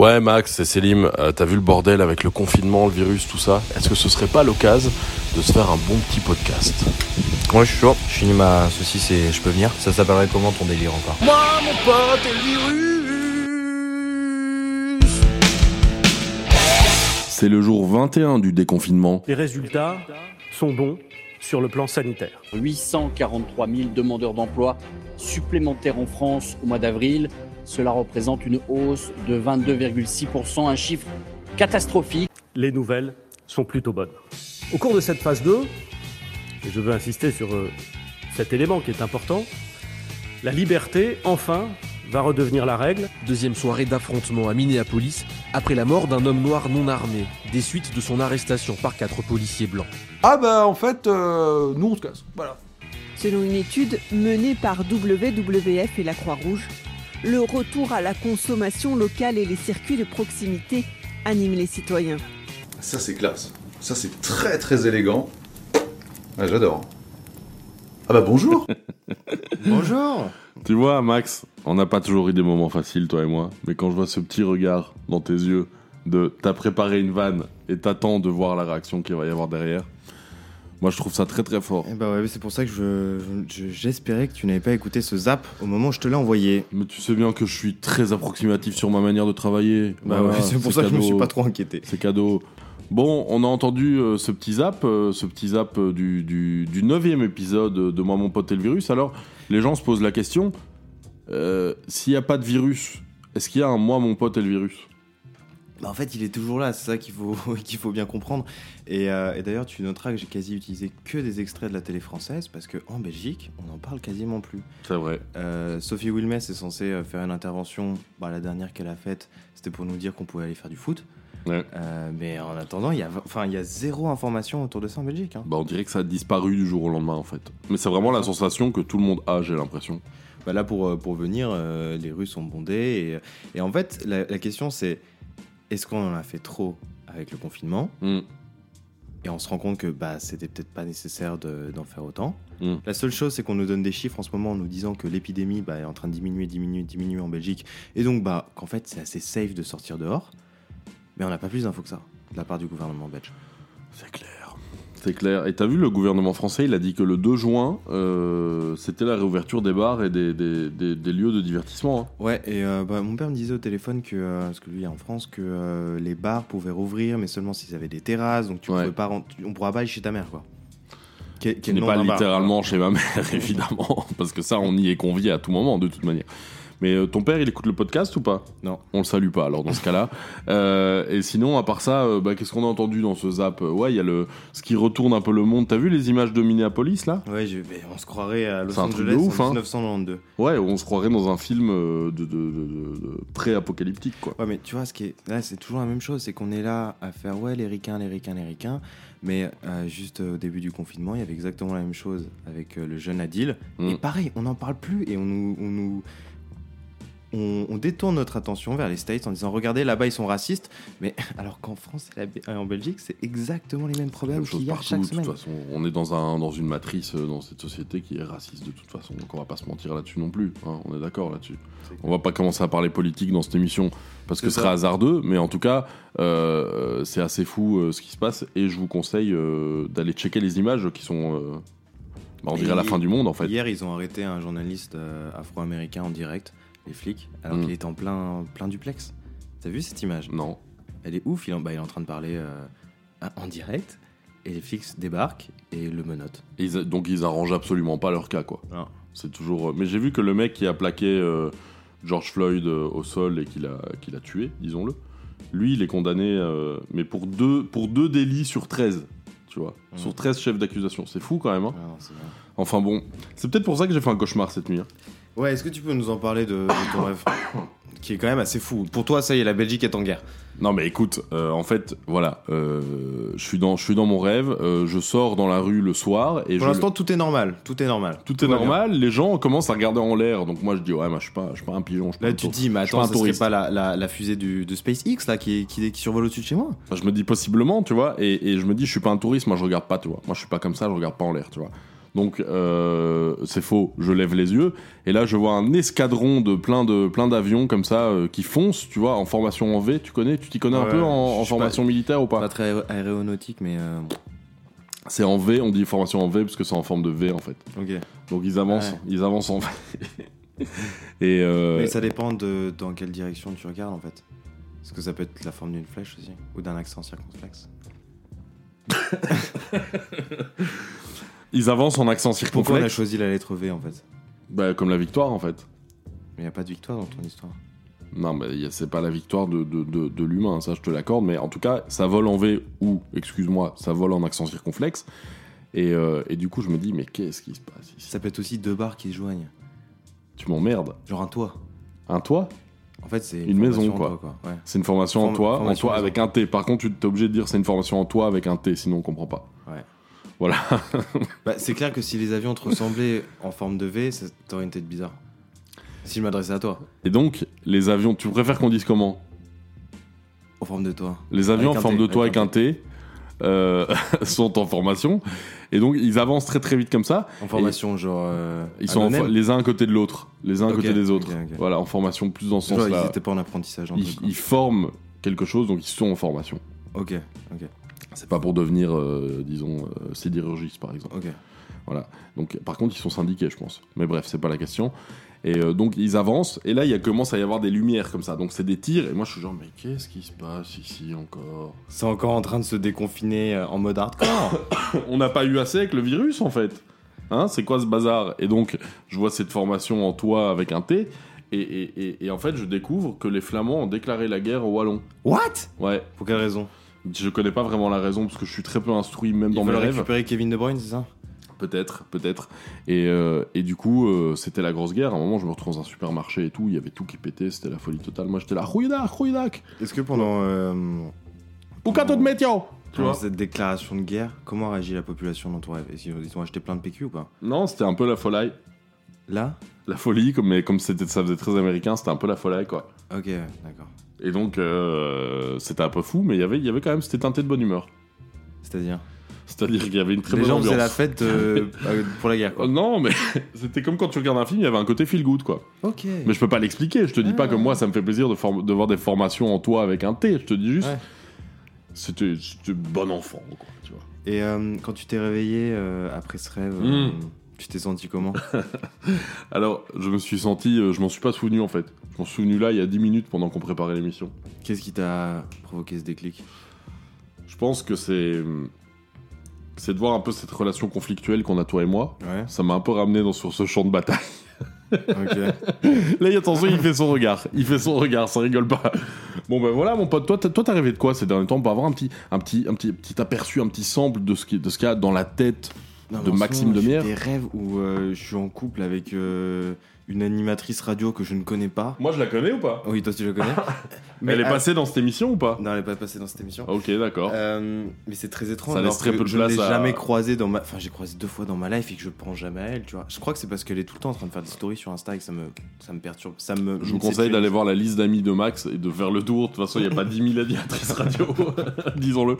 Ouais, Max, c'est Selim. Euh, T'as vu le bordel avec le confinement, le virus, tout ça? Est-ce que ce serait pas l'occasion de se faire un bon petit podcast? Ouais, je suis chaud. Je finis ma saucisse et je peux venir. Ça s'appellerait comment ton délire encore? Moi, mon pote et le virus C'est le jour 21 du déconfinement. Les résultats sont bons sur le plan sanitaire. 843 000 demandeurs d'emploi supplémentaires en France au mois d'avril. Cela représente une hausse de 22,6%, un chiffre catastrophique. Les nouvelles sont plutôt bonnes. Au cours de cette phase 2, et je veux insister sur euh, cet élément qui est important, la liberté, enfin, va redevenir la règle. Deuxième soirée d'affrontement à Minneapolis après la mort d'un homme noir non armé, des suites de son arrestation par quatre policiers blancs. Ah bah en fait, euh, nous on se casse. Voilà. Selon une étude menée par WWF et la Croix-Rouge, le retour à la consommation locale et les circuits de proximité animent les citoyens. Ça c'est classe. Ça c'est très très élégant. Ah, J'adore. Ah bah bonjour Bonjour Tu vois, Max, on n'a pas toujours eu des moments faciles, toi et moi. Mais quand je vois ce petit regard dans tes yeux de t'as préparé une vanne et t'attends de voir la réaction qu'il va y avoir derrière, moi je trouve ça très très fort. Eh bah ouais, c'est pour ça que je, je- j'espérais que tu n'avais pas écouté ce zap au moment où je te l'ai envoyé. Mais tu sais bien que je suis très approximatif sur ma manière de travailler. Bah Voilà, ouais, c'est pour ça que je me suis pas trop inquiété. C'est cadeau. Bon, on a entendu euh, ce petit zap, euh, ce petit zap euh, du, du, du neuvième épisode de Moi, mon pote et le virus. Alors, les gens se posent la question, euh, s'il n'y a pas de virus, est-ce qu'il y a un Moi, mon pote et le virus? Bah en fait, il est toujours là, c'est ça qu'il faut, qu'il faut bien comprendre. Et, euh, et d'ailleurs, tu noteras que j'ai quasi utilisé que des extraits de la télé française parce qu'en Belgique, on n'en parle quasiment plus. C'est vrai. Euh, Sophie Wilmès est censée euh, faire une intervention. Bah, la dernière qu'elle a faite, c'était pour nous dire qu'on pouvait aller faire du foot. Ouais. Euh, mais en attendant, il y, a, enfin, il y a zéro information autour de ça en Belgique. hein. Bah, on dirait que ça a disparu du jour au lendemain, en fait. Mais c'est vraiment la sensation que tout le monde a, j'ai l'impression. Bah, là, pour, pour venir, les rues sont bondées. Et, et en fait, la, la question, c'est est-ce qu'on en a fait trop avec le confinement Mm. Et on se rend compte que bah, c'était peut-être pas nécessaire de- d'en faire autant. Mm. La seule chose, c'est qu'on nous donne des chiffres en ce moment en nous disant que l'épidémie bah, est en train de diminuer, diminuer, diminuer en Belgique. Et donc, bah, qu'en fait, c'est assez safe de sortir dehors. Mais on n'a pas plus d'infos que ça de la part du gouvernement belge. C'est clair. C'est clair. Et t'as vu, le gouvernement français, il a dit que le 2 juin, euh, c'était la réouverture des bars et des, des- des- des lieux de divertissement. hein. Ouais, et euh, bah, mon père me disait au téléphone que, euh, parce que lui est en France, que les bars pouvaient rouvrir, mais seulement s'ils avaient des terrasses, donc tu Ouais. pas on pourra pas aller chez ta mère, quoi. Qui, Qui n'est pas littéralement chez ma mère, évidemment, parce que ça, on y est convié à tout moment, de toute manière. Mais euh, ton père, il écoute le podcast ou pas? Non. On le salue pas, alors, dans ce cas-là. Euh, et sinon, à part ça, euh, bah, qu'est-ce qu'on a entendu dans ce zap? Ouais, il y a le, ce qui retourne un peu le monde. T'as vu les images de Minneapolis, là? Ouais, je- mais on se croirait à Los C'est un truc Angeles de ouf, en hein. 1992. Ouais, on se croirait dans un film euh, de, de- de- de- de pré-apocalyptique, quoi. Ouais, mais tu vois, ce qui est là, c'est toujours la même chose, c'est qu'on est là à faire ouais les ricains, les ricains, les ricains, mais euh, juste au début du confinement, il y avait exactement la même chose avec euh, le jeune Adil. Mm. Et pareil, on n'en parle plus et on nous, on nous on, on détourne notre attention vers les States en disant regardez là-bas ils sont racistes, mais alors qu'en France et en Belgique c'est exactement les mêmes problèmes qu'il y a partout, chaque de toute semaine. façon. On est dans, un, dans une matrice euh, dans cette société qui est raciste de toute façon, donc on va pas se mentir là-dessus non plus. hein, on est d'accord là-dessus. On va pas commencer à parler politique dans cette émission parce que ce serait hasardeux, mais en tout cas, euh, c'est assez fou euh, ce qui se passe et je vous conseille euh, d'aller checker les images qui sont, bah, on dirait la fin du monde en fait. Hier ils ont arrêté un journaliste afro-américain en direct, les flics, alors Mm. qu'il était en plein, plein duplex. T'as vu cette image? Non. Elle est ouf, il, en- bah, il est en train de parler euh, en direct, et les flics débarquent et le menottent. Et ils- donc ils arrangent absolument pas leur cas quoi. Non. C'est toujours. Mais j'ai vu que le mec qui a plaqué euh, George Floyd euh, au sol et qu'il a, qu'il a tué, disons-le, lui il est condamné, euh, mais pour deux, pour deux délits sur 13. Tu vois, Mm. sur 13 chefs d'accusation. C'est fou quand même. hein. Ah non, enfin bon, c'est peut-être pour ça que j'ai fait un cauchemar cette nuit. hein. Ouais, est-ce que tu peux nous en parler de, de ton rêve Qui est quand même assez fou. Pour toi, ça y est, la Belgique est en guerre. Non mais écoute, euh, en fait, voilà, euh, je suis dans, je suis dans mon rêve. euh, je sors dans la rue le soir et Pour je, l'instant, tout est normal. Tout est normal. tout est va normal. Les gens commencent à regarder en l'air. Donc moi je dis ouais, moi je suis pas, je suis pas un pigeon. je suis pas Là, un tu te tour- dis, mais pas attends, un ça serait touriste. pas la, la, la fusée du, de SpaceX là, qui, qui, qui survole au-dessus de chez moi Enfin, je me dis possiblement, tu vois, et, et je me dis, je suis pas un touriste, moi je regarde pas, tu vois. Moi je suis pas comme ça, je regarde pas en l'air, tu vois. Donc euh, c'est faux, je lève les yeux et là je vois un escadron de plein de plein d'avions comme ça euh, qui foncent, tu vois, en formation en V. Tu connais, tu t'y connais un peu en, formation militaire ou pas? Pas très aé- aéronautique, mais. euh, C'est en V, on dit formation en V parce que c'est en forme de V en fait. Ok. Donc ils avancent, Ouais. ils avancent en V. et Mais ça dépend de dans quelle direction tu regardes en fait. Parce que ça peut être la forme d'une flèche aussi, ou d'un accent circonflexe. ils avancent en accent Pourquoi on a circonflexe. choisi la lettre V en fait Bah, comme la victoire en fait. Mais il a pas de victoire dans ton histoire. Non, mais c'est pas la victoire de, de, de, de l'humain, ça je te l'accorde, mais en tout cas, ça vole en V ou, excuse-moi, ça vole en accent circonflexe. Et, euh, et du coup, je me dis, mais qu'est-ce qui se passe ici? Ça peut être aussi deux barres qui se joignent. Tu m'emmerdes. Genre un toit. Un toit? En fait, c'est Une maison, quoi. Ouais. C'est une formation en Form- toit, en formation toit avec un T. Par contre, tu es obligé de dire c'est une formation en toit avec un T, sinon on comprend pas. Ouais. Voilà. Bah, c'est clair que si les avions te ressemblaient en forme de V, ça t'aurait une tête bizarre. Si je m'adressais à toi, Et donc, les avions, tu préfères qu'on dise comment? En forme de toi. Les avions Avec en un forme T, de toit avec un T euh, sont en formation. Et donc, ils avancent très très vite comme ça. En formation, genre. euh, Ils sont en fo- les uns à côté de l'autre. Les uns à Ok, côté des autres. ok, ok. Voilà, en formation plus dans ce Genre, ils sens-là. étaient pas en apprentissage. un Ils, truc, quoi. ils forment quelque chose, donc ils sont en formation. Ok, ok, C'est pas pour devenir, euh, disons, euh, sidérurgiste par exemple. ok. Voilà. Donc, par contre, ils sont syndiqués, je pense. Mais bref, c'est pas la question. Et euh, donc, ils avancent, et là, il commence à y avoir des lumières comme ça. Donc, c'est des tirs, et moi, je suis genre, mais qu'est-ce qui se passe ici encore? C'est encore en train de se déconfiner euh, en mode hardcore. On n'a pas eu assez avec le virus, en fait. Hein, c'est quoi ce bazar? Et donc, je vois cette formation en toit avec un T, et, et- et- et en fait, je découvre que les Flamands ont déclaré la guerre aux Wallons. What? Ouais, Pour quelle raison? Je connais pas vraiment la raison, parce que je suis très peu instruit, même dans Ils mes veulent rêves. récupérer Kevin De Bruyne, c'est ça? Peut-être, peut-être. Et, euh, et du coup, euh, c'était la grosse guerre. À un moment, je me retrouve dans un supermarché et tout. Il y avait tout qui pétait. C'était la folie totale. Moi, j'étais là, rouillac, rouillac. Est-ce que pendant, euh, Ou de météo Tu pendant vois? cette déclaration de guerre, comment réagit la population dans ton rêve? Est-ce qu'ils ils ont acheté plein de PQ ou pas? Non, c'était un peu la folie. Là? La folie, comme, mais comme c'était, ça faisait très américain, c'était un peu la folie, quoi. Ok, d'accord. Et donc, euh, c'était un peu fou, mais il y avait, il y avait quand même, c'était teinté de bonne humeur. C'est-à-dire C'est-à-dire qu'il y avait une très Les bonne gens ambiance. faisaient la fête euh, pour la guerre, quoi. non, mais c'était comme quand tu regardes un film, il y avait un côté feel good, quoi. Ok. Mais je peux pas l'expliquer. Je te dis pas que moi, ça me fait plaisir de, voir des formations en toi avec un T. Je te dis juste, Ouais. c'était, c'était bon enfant, quoi. Tu vois. Et euh, quand tu t'es réveillé après ce rêve, Mm. Tu t'es senti comment Alors, je me suis senti, euh, je m'en suis pas souvenu en fait. Je m'en suis souvenu là il y a 10 minutes pendant qu'on préparait l'émission. Qu'est-ce qui t'a provoqué ce déclic? Je pense que c'est. C'est de voir un peu cette relation conflictuelle qu'on a toi et moi. Ouais. Ça m'a un peu ramené dans, sur ce champ de bataille. Ok. Là, attention, il fait son regard. Il fait son regard, ça rigole pas. Bon, ben voilà, mon pote. Toi, t'as- toi, t'as rêvé de quoi ces derniers temps pour avoir un petit, un petit, un petit, petit aperçu, un petit sample de ce qui- de ce qu'il y a dans la tête? Non, De Maxime Demierre. Des rêves où euh, je suis en couple avec euh, une animatrice radio que je ne connais pas. Moi, je la connais ou pas? Oui, toi tu la connais. Elle est ah, passée dans cette émission ou pas? Non, elle est pas passée dans cette émission. Ok, d'accord. Euh, mais c'est très étrange. Ça laisse alors très que peu de je ne l'ai à- jamais croisée dans ma. Enfin, j'ai croisé deux fois dans ma life et que je pense jamais à elle, tu vois. Je crois que c'est parce qu'elle est tout le temps en train de faire des stories sur Insta et que ça me, ça me perturbe. Ça me. Je vous conseille d'aller voir la liste d'amis de Max et de faire le tour. De toute façon, il n'y a pas 10 000 animatrices radio, disons-le.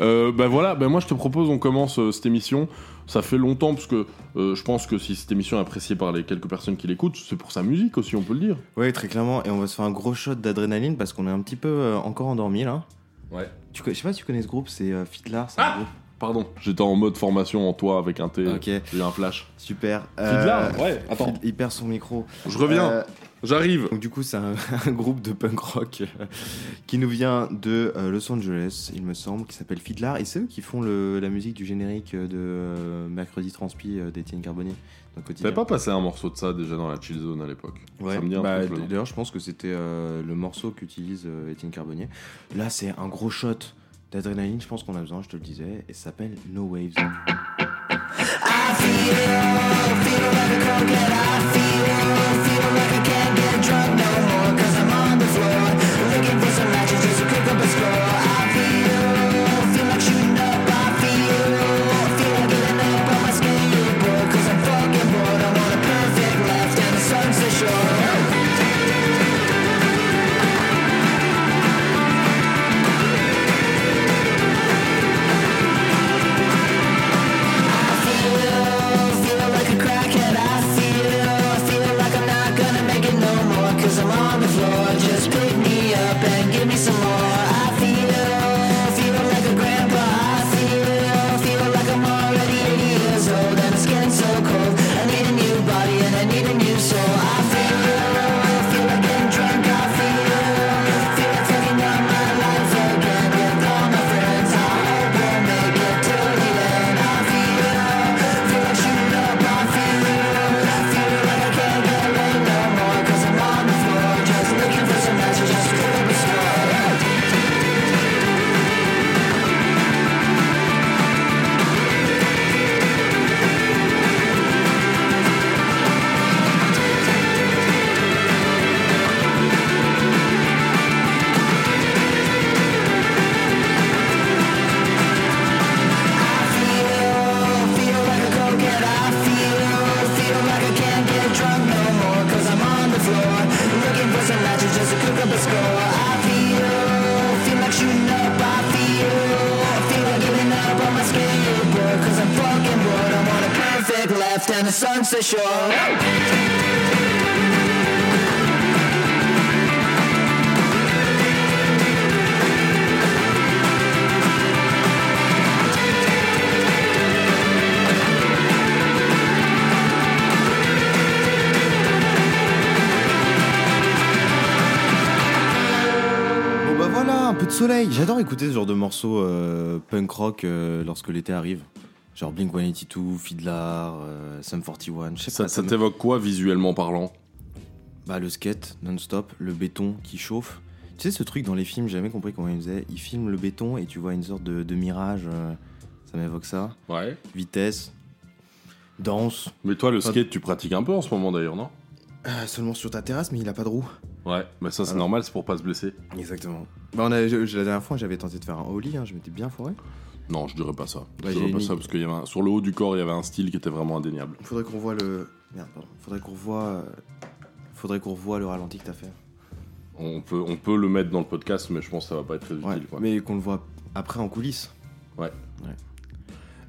Euh, ben voilà, ben moi je te propose, on commence euh, cette émission. Ça fait longtemps, parce que euh, je pense que si cette émission est appréciée par les quelques personnes qui l'écoutent, c'est pour sa musique aussi, on peut le dire. Oui, très clairement. Et on va se faire un gros shot d'adrénaline parce qu'on est un petit peu euh, encore endormi là. Ouais. Tu, je sais pas si tu connais ce groupe, c'est euh, Fitlar. c'est un groupe. Pardon, j'étais en mode formation en toi avec un T. Ok, J'ai eu un flash. super. Fitlar Euh, Ouais, attends. Fid- Il perd son micro. Je reviens, Euh, J'arrive. Donc du coup, c'est un, groupe de punk rock euh, qui nous vient de euh, Los Angeles, il me semble, qui s'appelle Fiddler. Et c'est eux qui font la musique du générique euh, de Mercredi Transpi d'Étienne Carbonnier. T'avais pas passé un morceau de ça déjà dans la chill zone à l'époque? Ouais. Bah, d'ailleurs, je pense que c'était le morceau qu'utilise Étienne Carbonnier. Là, c'est un gros shot d'adrénaline. Je pense qu'on a besoin. Je te le disais. Et ça s'appelle No Waves. I feel, feel like a I know. Punk rock euh, lorsque l'été arrive. Genre Blink 182, Fiddler, euh, Sum 41. Je sais Ça, pas, ça t'évoque quoi visuellement parlant? Bah le skate non-stop, le béton qui chauffe. Tu sais ce truc dans les films, j'ai jamais compris comment ils faisaient. Ils filment le béton et tu vois une sorte de, de mirage. euh, ça m'évoque ça. Ouais. Vitesse, danse. Mais toi, le skate, tu pratiques un peu en ce moment d'ailleurs, non? Seulement sur ta terrasse, mais il a pas de roue. Ouais, mais ça c'est Alors. normal, c'est pour pas se blesser. Exactement. Bah on a, je- je- la dernière fois, j'avais tenté de faire un ollie, hein, je m'étais bien foiré. Non, je dirais pas ça. Je Ouais, dirais pas mis- ça parce qu'il y avait un- sur le haut du corps, il y avait un style qui était vraiment indéniable. Faudrait qu'on voit le. Merde, pardon. Faudrait qu'on revoie. euh, Faudrait qu'on revoie le ralenti que t'as fait. On peut, on peut le mettre dans le podcast, mais je pense que ça va pas être très Ouais, utile. quoi. mais qu'on le voit après en coulisses.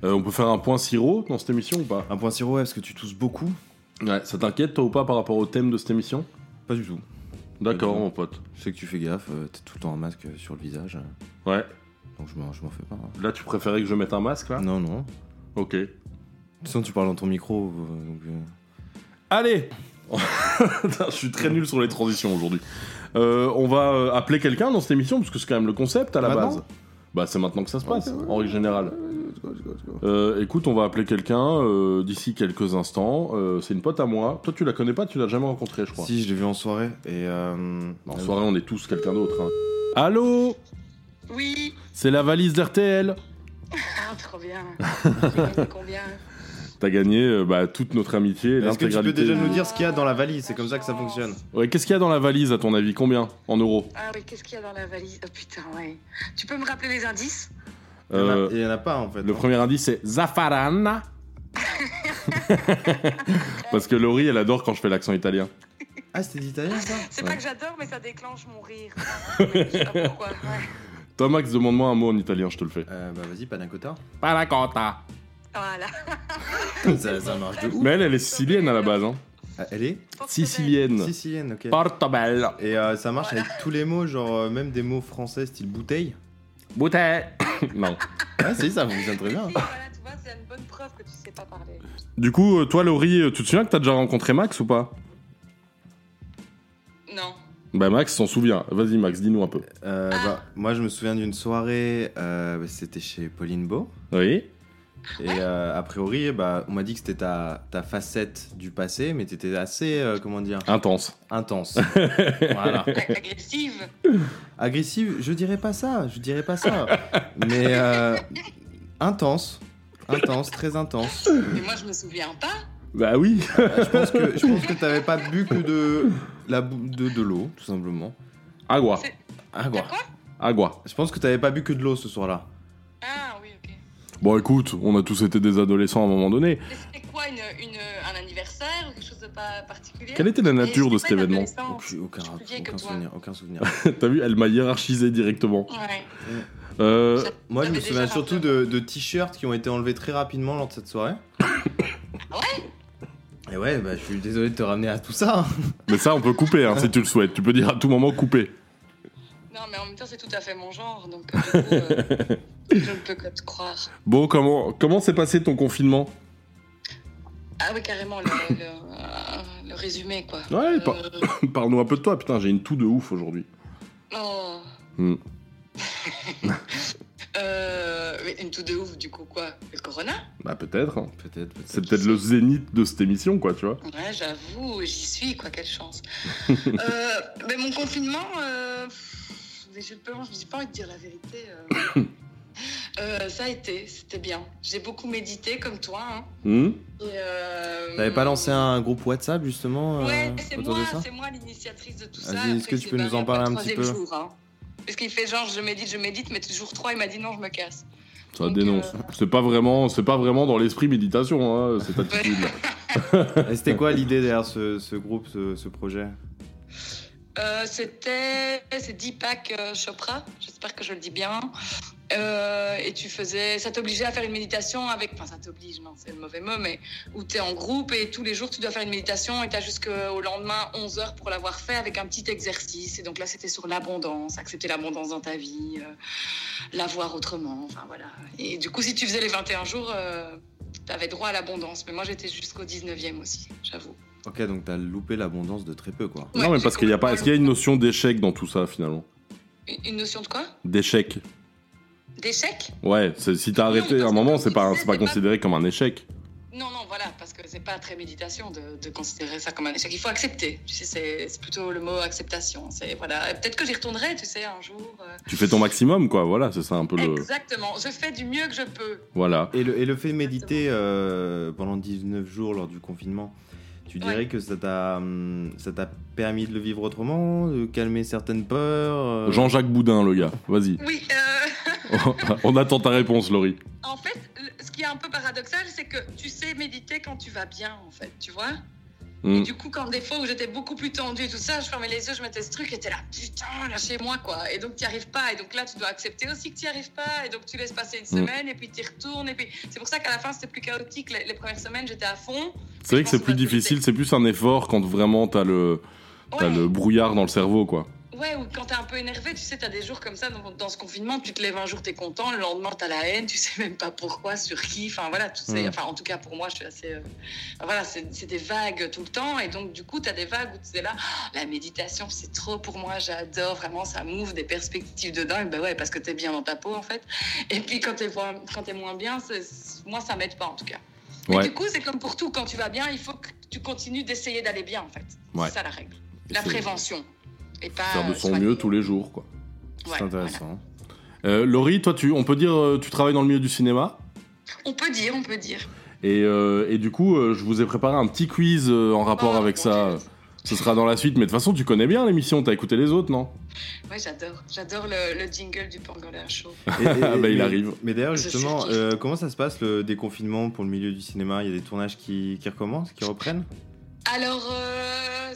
Euh, on peut faire un point sirop dans cette émission ou pas? Un point sirop, ouais, parce que tu tousses beaucoup. Ouais, ça t'inquiète toi ou pas par rapport au thème de cette émission? Pas du tout. D'accord, mon pote. Je sais que tu fais gaffe, euh, t'es tout le temps un masque euh, sur le visage. Ouais. Donc je m'en je m'en fais pas. hein. Là, tu préférais que je mette un masque là? Non, non. Ok. De toute façon, tu parles dans ton micro. euh, donc, euh, Allez Putain, Je suis très nul sur les transitions aujourd'hui. Euh, on va euh, appeler quelqu'un dans cette émission, parce que c'est quand même le concept à la Maintenant base. Bah, c'est maintenant que ça se passe, Ok, ouais. en règle générale. Euh, écoute, on va appeler quelqu'un euh, d'ici quelques instants. Euh, c'est une pote à moi. Toi, tu la connais pas, tu l'as jamais rencontrée, je crois. Si, je l'ai vu en soirée. Et. euh, En euh, soirée, on est tous quelqu'un d'autre. hein. Allô? Oui, C'est la valise d'RTL. ah, trop bien. J'ai gagné combien T'as gagné euh, bah, toute notre amitié, Est-ce que tu peux l'intégralité. déjà nous dire ce qu'il y a dans la valise? C'est comme ça que ça fonctionne. Ouais, qu'est-ce qu'il y a dans la valise, à ton avis? Combien? En euros? Ah oui, qu'est-ce qu'il y a dans la valise? Oh putain, ouais. Tu peux me rappeler les indices? Euh, Il y en a pas en fait. Le hein. premier indice, c'est Zafarana. Parce que Laurie, elle adore quand je fais l'accent italien. Ah, c'était d'italien ça C'est Ouais. pas que j'adore, mais ça déclenche mon rire. Je sais pas pourquoi. Ouais. Toi, Max, demande-moi un mot en italien, je te le fais. euh, Bah vas-y, panna cotta. Panacota. Voilà. ça, ça marche de ouf. Mais elle, elle est sicilienne à la base. Hein. Ah, Elle est Sicilienne. Sicilienne, ok. Portobello. Et euh, ça marche avec tous les mots, genre euh, même des mots français style bouteille. Bouteille. non. Ah si, ça fonctionne très bien. Voilà, tu vois, c'est une bonne preuve que tu sais pas parler. Du coup, euh, toi, Laurie, euh, tu te souviens que t'as déjà rencontré Max ou pas? Non. Bah, Max s'en souvient. Vas-y, Max, dis-nous un peu. Euh, bah, moi, je me souviens d'une soirée, euh, c'était chez Pauline Beau. Oui. Et euh, a priori, bah, on m'a dit que c'était ta, ta facette du passé, mais t'étais assez, euh, comment dire, Intense. intense. voilà. Ag- Agressive. Agressive, je dirais pas ça, je dirais pas ça. mais euh, intense. Intense, très intense. Mais moi, je me souviens pas. Bah oui. Euh, je pense que je pense que t'avais pas bu que de la de, de l'eau, tout simplement. Agua. Agua. Quoi? Agua. Je pense que t'avais pas bu que de l'eau ce soir-là. Ah. Bon, écoute, on a tous été des adolescents à un moment donné. C'était quoi, une, une, un anniversaire ou quelque chose de pas particulier? Quelle était la nature de cet événement. Aucun, souvenir, aucun souvenir. T'as vu, elle m'a hiérarchisé directement. Ouais. Euh, Moi, je me souviens surtout de, de t-shirts qui ont été enlevés très rapidement lors de cette soirée. Ah ouais? Et ouais, bah, je suis désolé de te ramener à tout ça. hein. mais ça, on peut couper hein, si tu le souhaites. Tu peux dire à tout moment couper. Non, mais en même temps, c'est tout à fait mon genre, donc euh, du coup, euh, je ne peux que te croire. Bon, comment comment s'est passé ton confinement? Ah oui, carrément, le, le, euh, le résumé, quoi. Ouais, Euh, par- parle-nous un peu de toi. Putain, j'ai une toux de ouf aujourd'hui. oh. Hmm. Euh, une tout de ouf, du coup, quoi? Le corona? Bah peut-être. hein. Peut-être, peut-être. C'est peut-être le zénith de cette émission, quoi, tu vois. Ouais, j'avoue, j'y suis, quoi, quelle chance. euh, mais mon confinement, mais j'ai pas, envie de dire la vérité. euh. Euh, ça a été, c'était bien. J'ai beaucoup médité, comme toi. Hein. Euh, T'avais pas lancé un groupe WhatsApp justement euh, Ouais, c'est autour moi, de ça c'est moi l'initiatrice de tout Vas-y, ça. est-ce que tu peux nous en parler un petit peu jour, hein. Parce qu'il fait genre je médite, je médite, mais jour 3 il m'a dit non, je me casse. Ça Donc, dénonce. euh, C'est pas vraiment, c'est pas vraiment dans l'esprit méditation, hein, cette attitude. Et c'était quoi l'idée derrière ce, ce groupe, ce, ce projet? Euh, c'était c'est Deepak euh, Chopra, j'espère que je le dis bien. Euh, et tu faisais, ça t'obligeait à faire une méditation avec, enfin ça t'oblige, non c'est le mauvais mot, mais où tu es en groupe et tous les jours tu dois faire une méditation et tu as jusqu'au lendemain 11 heures pour l'avoir fait avec un petit exercice. Et donc là c'était sur l'abondance, accepter l'abondance dans ta vie, euh, la voir autrement, enfin voilà. Et du coup si tu faisais les 21 jours, tu avais droit à l'abondance. Mais moi j'étais jusqu'au 19e aussi, j'avoue. Ok, donc t'as loupé l'abondance de très peu quoi. Ouais, non, mais parce qu'il y a pas, est-ce qu'il y a une notion d'échec dans tout ça finalement? Une- notion de quoi? D'échec. D'échec? Ouais, si t'as Non, arrêté à un moment, c'est pas, pas considéré comme un échec. Non, non, voilà, parce que c'est pas très méditation de, de considérer ça comme un échec. Il faut accepter. Tu sais, c'est c'est plutôt le mot acceptation. C'est voilà. Peut-être que j'y retournerai, tu sais, un jour. euh. Tu fais ton maximum, quoi. Voilà, c'est ça un peu le. Exactement. Je fais du mieux que je peux. Voilà. Et le, et le fait de méditer euh, pendant 19 jours lors du confinement, tu dirais Ouais. que ça t'a hum, ça t'a permis de le vivre autrement, de calmer certaines peurs euh, Jean-Jacques Boudin, le gars. Vas-y. Oui. euh, On attend ta réponse, Laurie. en fait, ce qui est un peu paradoxal, c'est que tu sais méditer quand tu vas bien, en fait. Tu vois? Et du coup, quand des fois où j'étais beaucoup plus tendue et tout ça, je fermais les yeux, je mettais ce truc et t'es là, putain, lâchez-moi quoi. Et donc tu n'y arrives pas. Et donc là, tu dois accepter aussi que tu n'y arrives pas. Et donc tu laisses passer une Mm. semaine et puis tu y retournes. Et puis c'est pour ça qu'à la fin, c'était plus chaotique. Les, les premières semaines, j'étais à fond. C'est vrai que c'est plus difficile, c'est plus un effort quand vraiment t'as le, Ouais. le brouillard dans le cerveau, quoi. Ouais, ou quand t'es un peu énervé, tu sais, t'as des jours comme ça dans, dans ce confinement, tu te lèves un jour, t'es content, le lendemain, t'as la haine, tu sais même pas pourquoi, sur qui, enfin voilà, tu sais, Mm. enfin en tout cas pour moi, je suis assez. euh, voilà, c'est des vagues tout le temps, et donc du coup, t'as des vagues où tu es là, Ah, la méditation, c'est trop pour moi, j'adore, vraiment, ça m'ouvre des perspectives de dingue, bah ouais, parce que t'es bien dans ta peau en fait. Et puis quand t'es quand t'es moins bien, moi, ça m'aide pas en tout cas. Mais Ouais. du coup, c'est comme pour tout, quand tu vas bien, il faut que tu continues d'essayer d'aller bien en fait. Ouais. C'est ça la règle. La prévention. Et pas. Faire de euh, son soigner. mieux tous les jours, quoi. C'est Ouais, intéressant. Euh, Laurie, toi, tu, on peut dire, euh, tu travailles dans le milieu du cinéma? On peut dire, on peut dire. Et, euh, et du coup, euh, je vous ai préparé un petit quiz euh, en rapport Oh, avec ça. Dieu. Ce sera dans la suite, mais de toute façon, tu connais bien l'émission, t'as écouté les autres, non? Ouais, j'adore. J'adore le, le jingle du Pangolin Show. Et- et- Ah bah, il arrive. Mais d'ailleurs, justement, euh, comment ça se passe le déconfinement pour le milieu du cinéma? Il y a des tournages qui, qui recommencent, qui reprennent? Alors, euh,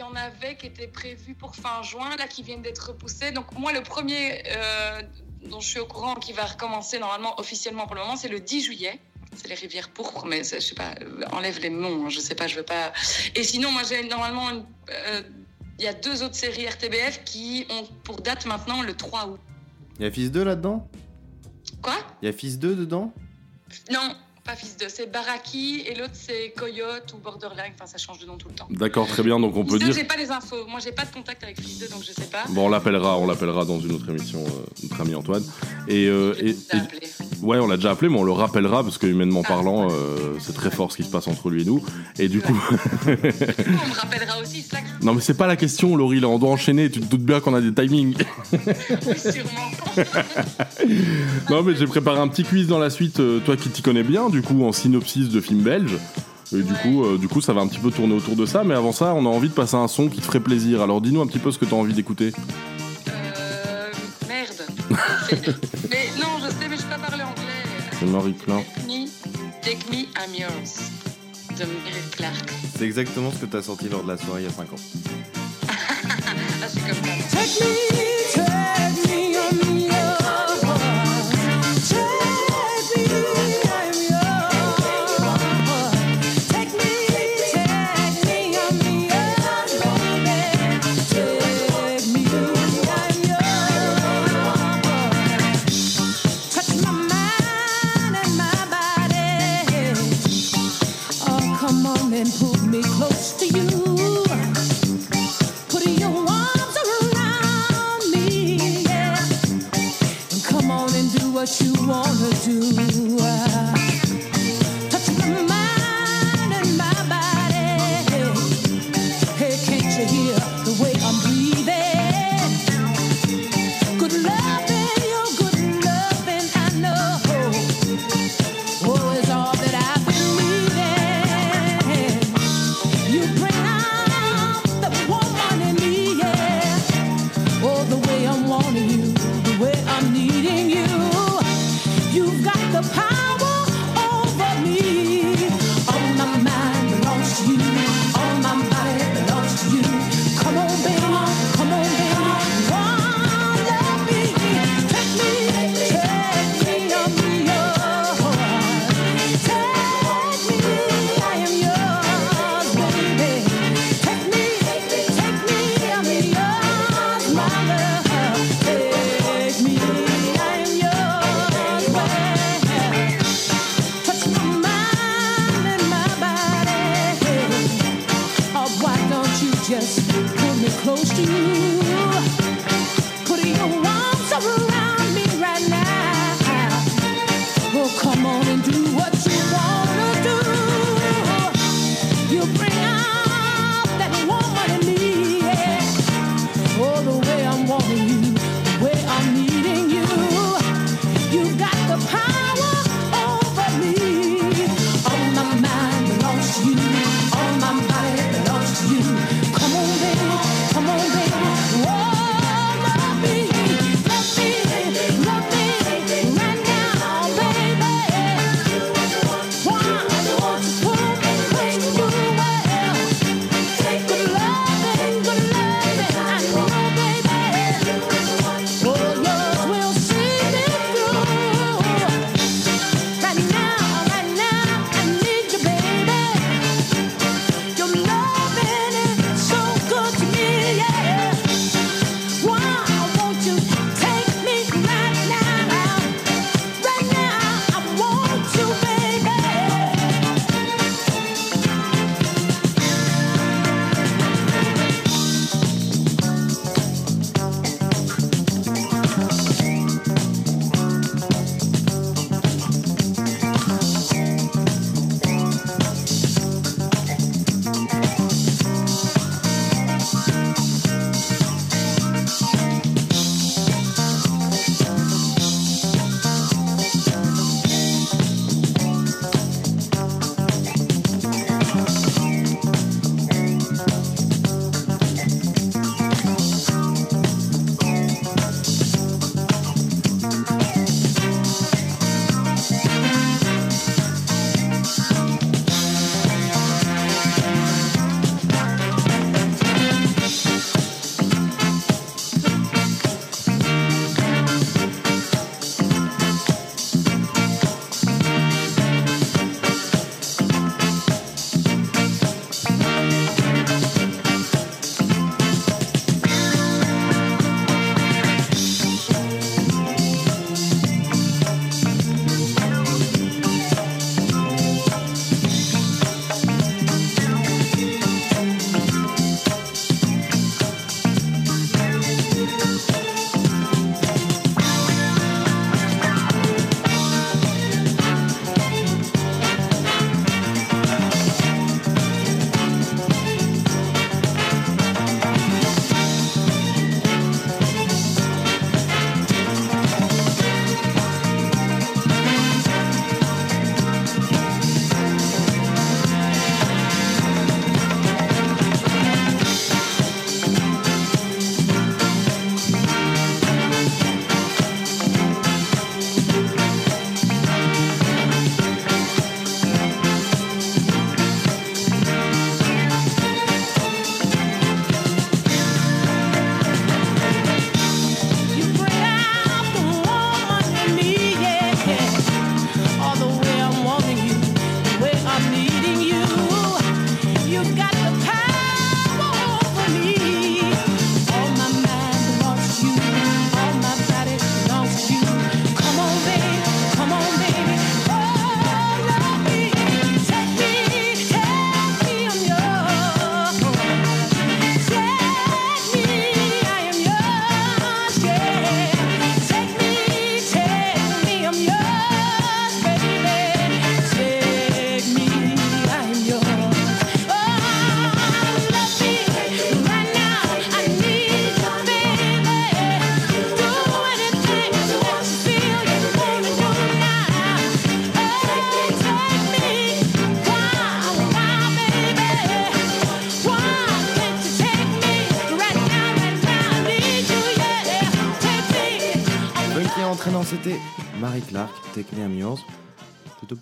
y en avait qui étaient prévus pour fin juin, là, qui viennent d'être repoussés. Donc, moi, le premier euh, dont je suis au courant qui va recommencer normalement officiellement pour le moment, c'est le 10 juillet. C'est les rivières pourpres, mais je sais pas, euh, enlève les noms, hein, je sais pas, je veux pas. Et sinon, moi, j'ai normalement. une- euh, Il y a deux autres séries RTBF qui ont pour date maintenant le 3 août. Il y a Fils 2 là-dedans? Quoi? Il y a Fils 2 dedans? Non, pas Fils de, c'est Baraki et l'autre c'est Coyote ou Borderline. Enfin, ça change de nom tout le temps. D'accord, très bien, donc on peut Fils 2, dire... j'ai pas les infos. Moi, j'ai pas de contact avec Fils 2, donc je sais pas. Bon, on l'appellera, on l'appellera dans une autre émission, euh, notre ami Antoine. Et, euh, et- et- ouais, on l'a déjà appelé, mais on le rappellera parce que humainement Ah, parlant, euh, c'est très fort ce qui se passe entre lui et nous. Et du coup, Du coup, on me rappellera aussi, je non mais c'est pas la question, Laurie. Là, on doit enchaîner. Tu te doutes bien qu'on a des timings. oui, sûrement. non, mais j'ai préparé un petit quiz dans la suite. euh, toi qui t'y connais bien, du coup, en synopsis de film belge. Et du coup, euh, du coup, ça va un petit peu tourner autour de ça. Mais avant ça, on a envie de passer un son qui te ferait plaisir. Alors, dis-nous un petit peu ce que t'as envie d'écouter. Euh, merde. mais non, je sais, mais je peux pas parler anglais. C'est Marie Klein. Take me, take me, I'm yours. De Clark. C'est exactement ce que tu as sorti lors de la soirée il y a 5 ans. Ah, c'est comme ça.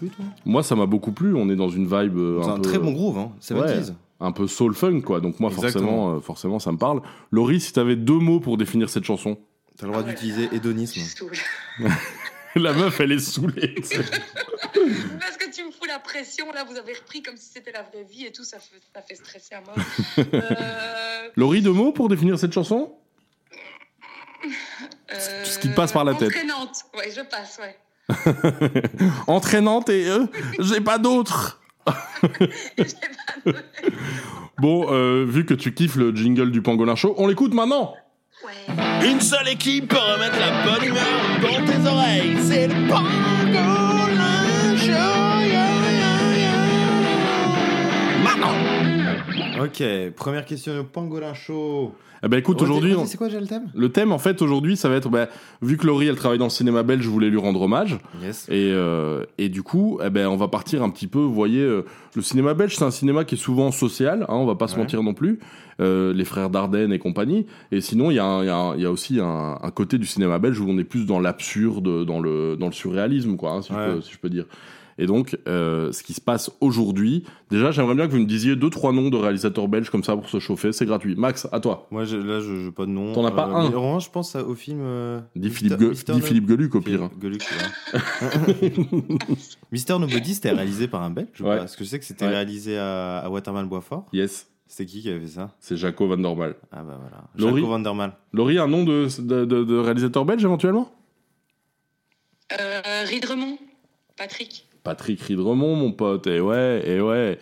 Toi Moi, ça m'a beaucoup plu. On est dans une vibe. euh, C'est un peu- très bon groove, hein. 70s. Ouais, un peu soul funk, quoi. Donc, moi, Exactement. forcément, euh, forcément, ça me parle. Laurie, si t'avais deux mots pour définir cette chanson. T'as le droit d'utiliser hédonisme. La meuf, elle est saoulée. Parce que tu me fous la pression, là, vous avez repris comme si c'était la vraie vie et tout, ça fait, ça fait stresser à mort. Euh, Laurie, deux mots pour définir cette chanson? euh, ce qui te passe par la tête. Entraînante, ouais, je passe, ouais. Entraînante et euh, j'ai pas d'autre. bon, euh, vu que tu kiffes le jingle du Pangolin Show, on l'écoute maintenant. Une seule équipe pour remettre la bonne humeur dans tes oreilles. C'est le Pangolin Ok, première question au Pangolin Show. Eh ben écoute, aujourd'hui, on- c'est quoi déjà le thème? le thème en fait aujourd'hui, ça va être, bah, vu que Laurie elle travaille dans le cinéma belge, je voulais lui rendre hommage. Yes. Et, euh, et du coup, eh ben, on va partir un petit peu. Vous voyez, euh, le cinéma belge, c'est un cinéma qui est souvent social. Hein, on va pas se Ouais. mentir non plus. Euh, les frères Dardenne et compagnie. Et sinon, il y, a un- il y, a un- il y a aussi un, un côté du cinéma belge où on est plus dans l'absurde, dans le dans le surréalisme, quoi, hein, si, Ouais. je peux, si je peux dire. Et donc, euh, ce qui se passe aujourd'hui. Déjà, j'aimerais bien que vous me disiez deux trois noms de réalisateurs belges comme ça pour se chauffer. C'est gratuit. Max, à toi. Moi, je- là, je n'ai pas de nom. T'en as pas Euh, un revanche, je pense au film. euh, Dis Mister- Philippe, dis No- Philippe Geluc au pire. Geluc, ouais. Mister Nobody, c'était réalisé par un Belge pas Parce que je sais que c'était Ouais. réalisé à, à Waterman-Boisfort. Yes. C'était qui qui avait fait ça C'est Jaco Van der Mal. Ah bah voilà. Laurie Jaco Van der Mal. Laurie, un nom de, de, de- de réalisateur belge éventuellement? Euh, Ridremont, Patrick. Patrick Ridremont, mon pote, et ouais, et ouais.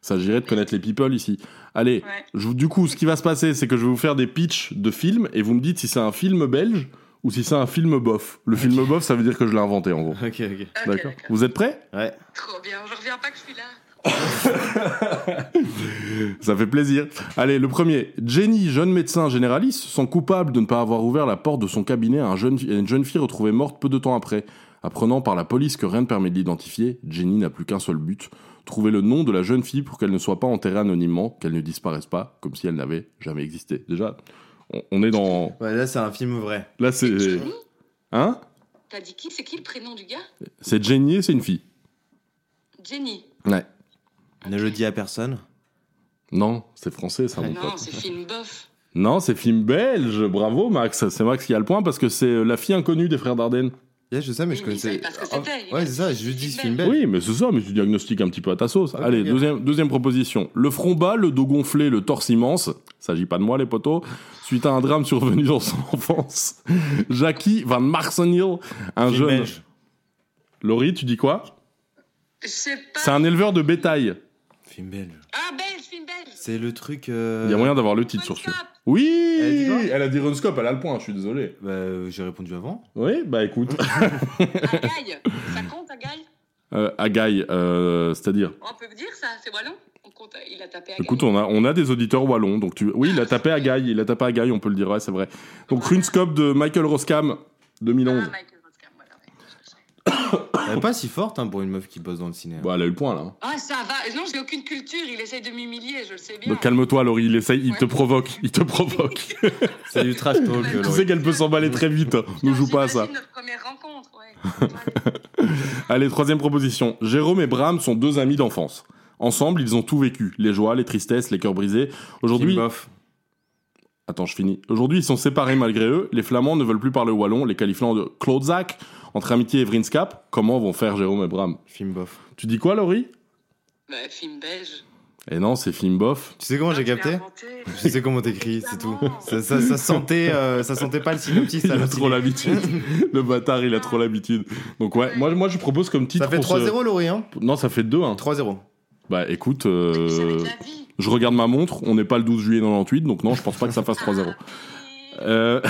S'agirait de connaître les people ici. Allez, Ouais. je vous- du coup, ce qui va se passer, c'est que je vais vous faire des pitchs de films et vous me dites si c'est un film belge ou si c'est un film bof. Le film bof, ça veut dire que je l'ai inventé en gros. Ok, ok. D'accord. Vous êtes prêts? Ouais. Trop bien, je reviens pas que je suis là. Ça fait plaisir. Allez, le premier. Jenny, jeune médecin généraliste, sont coupables de ne pas avoir ouvert la porte de son cabinet à, un jeune, à une jeune fille retrouvée morte peu de temps après. Apprenant par la police que rien ne permet de l'identifier, Jenny n'a plus qu'un seul but trouver le nom de la jeune fille pour qu'elle ne soit pas enterrée anonymement, qu'elle ne disparaisse pas, comme si elle n'avait jamais existé. Déjà, on, on est dans. Ouais, là, c'est un film vrai. Là, c'est. Jenny? Hein? T'as dit qui? C'est qui le prénom du gars? C'est Jenny et c'est une fille. Jenny. Ouais. Ne le dis à personne? Non, c'est français, ça, mon non, c'est film bof. Non, c'est film belge. Bravo, Max. C'est Max qui a le point parce que c'est euh, la fille inconnue des frères Dardenne. Yeah, je sais, mais je mais connaissais. ce que c'était, ouais, c'est ça, je lui dis film ce film belge. belge. Oui, mais c'est ça, mais tu diagnostiques un petit peu à ta sauce. Ok, Allez, deuxième, deuxième proposition. Le front bas, le dos gonflé, le torse immense. S'agit pas de moi, les potos. Suite à un drame survenu dans son enfance. Jackie Van Marsenil, un Film jeune. belge. Laurie, tu dis quoi? Je sais pas. C'est un éleveur de bétail. Film belge. Ah, belge, film belge. C'est le truc. euh, Il y a moyen d'avoir le titre sur celui Oui Elle a dit quoi Elle a dit Runscope, elle a le point, je suis désolé. Bah, euh, j'ai répondu avant. Oui, bah écoute. Agaille. Ça compte, Agaille euh, Agaille, euh, c'est-à-dire? On peut dire ça, c'est wallon? On compte, il a tapé Agaille. Écoute, on a, on a des auditeurs wallons, donc tu... Oui, il a tapé à Gaille, il a tapé à Gaille, on peut le dire, ouais, c'est vrai. Donc Runescope de Michael Roskam, 2011. Ah, Michael Roskam, voilà, ouais. Elle est pas si forte hein, pour une meuf qui bosse dans le cinéma. Bon, elle a eu le point, là. Ah, ça va. Non, j'ai aucune culture. Il essaye de m'humilier, je le sais bien. Donc calme-toi, Laurie, il essaye, il te provoque, il te provoque. C'est du trash talk. tu sais qu'elle peut s'emballer très vite, ne joue pas à ça. Notre première rencontre, ouais. Allez, troisième proposition. Jérôme et Bram sont deux amis d'enfance. Ensemble, ils ont tout vécu, les joies, les tristesses, les cœurs brisés. Aujourd'hui. Attends, je finis. Aujourd'hui, ils sont séparés malgré eux. Les Flamands ne veulent plus parler wallon, les qualifiant de Claude-Zac. Entre amitié et Vrinskap, comment vont faire Jérôme et Bram Film bof. Tu dis quoi, Laurie? Bah, film belge. Eh non, c'est film bof. Tu sais comment j'ai Ah, capté? Je sais comment t'écris, c'est tout. Ça, ça, ça sentait, euh, ça sentait pas le synopsis. Il a trop l'habitude. Le bâtard, il a trop l'habitude. Donc ouais, moi, moi je propose comme titre Ça fait pour ce- 3-0, Laurie, hein? Non, ça fait 2-1. 3-0. Bah écoute, euh, je regarde ma montre, on n'est pas le 12 juillet 98, donc non, je pense pas que ça fasse 3-0. Euh,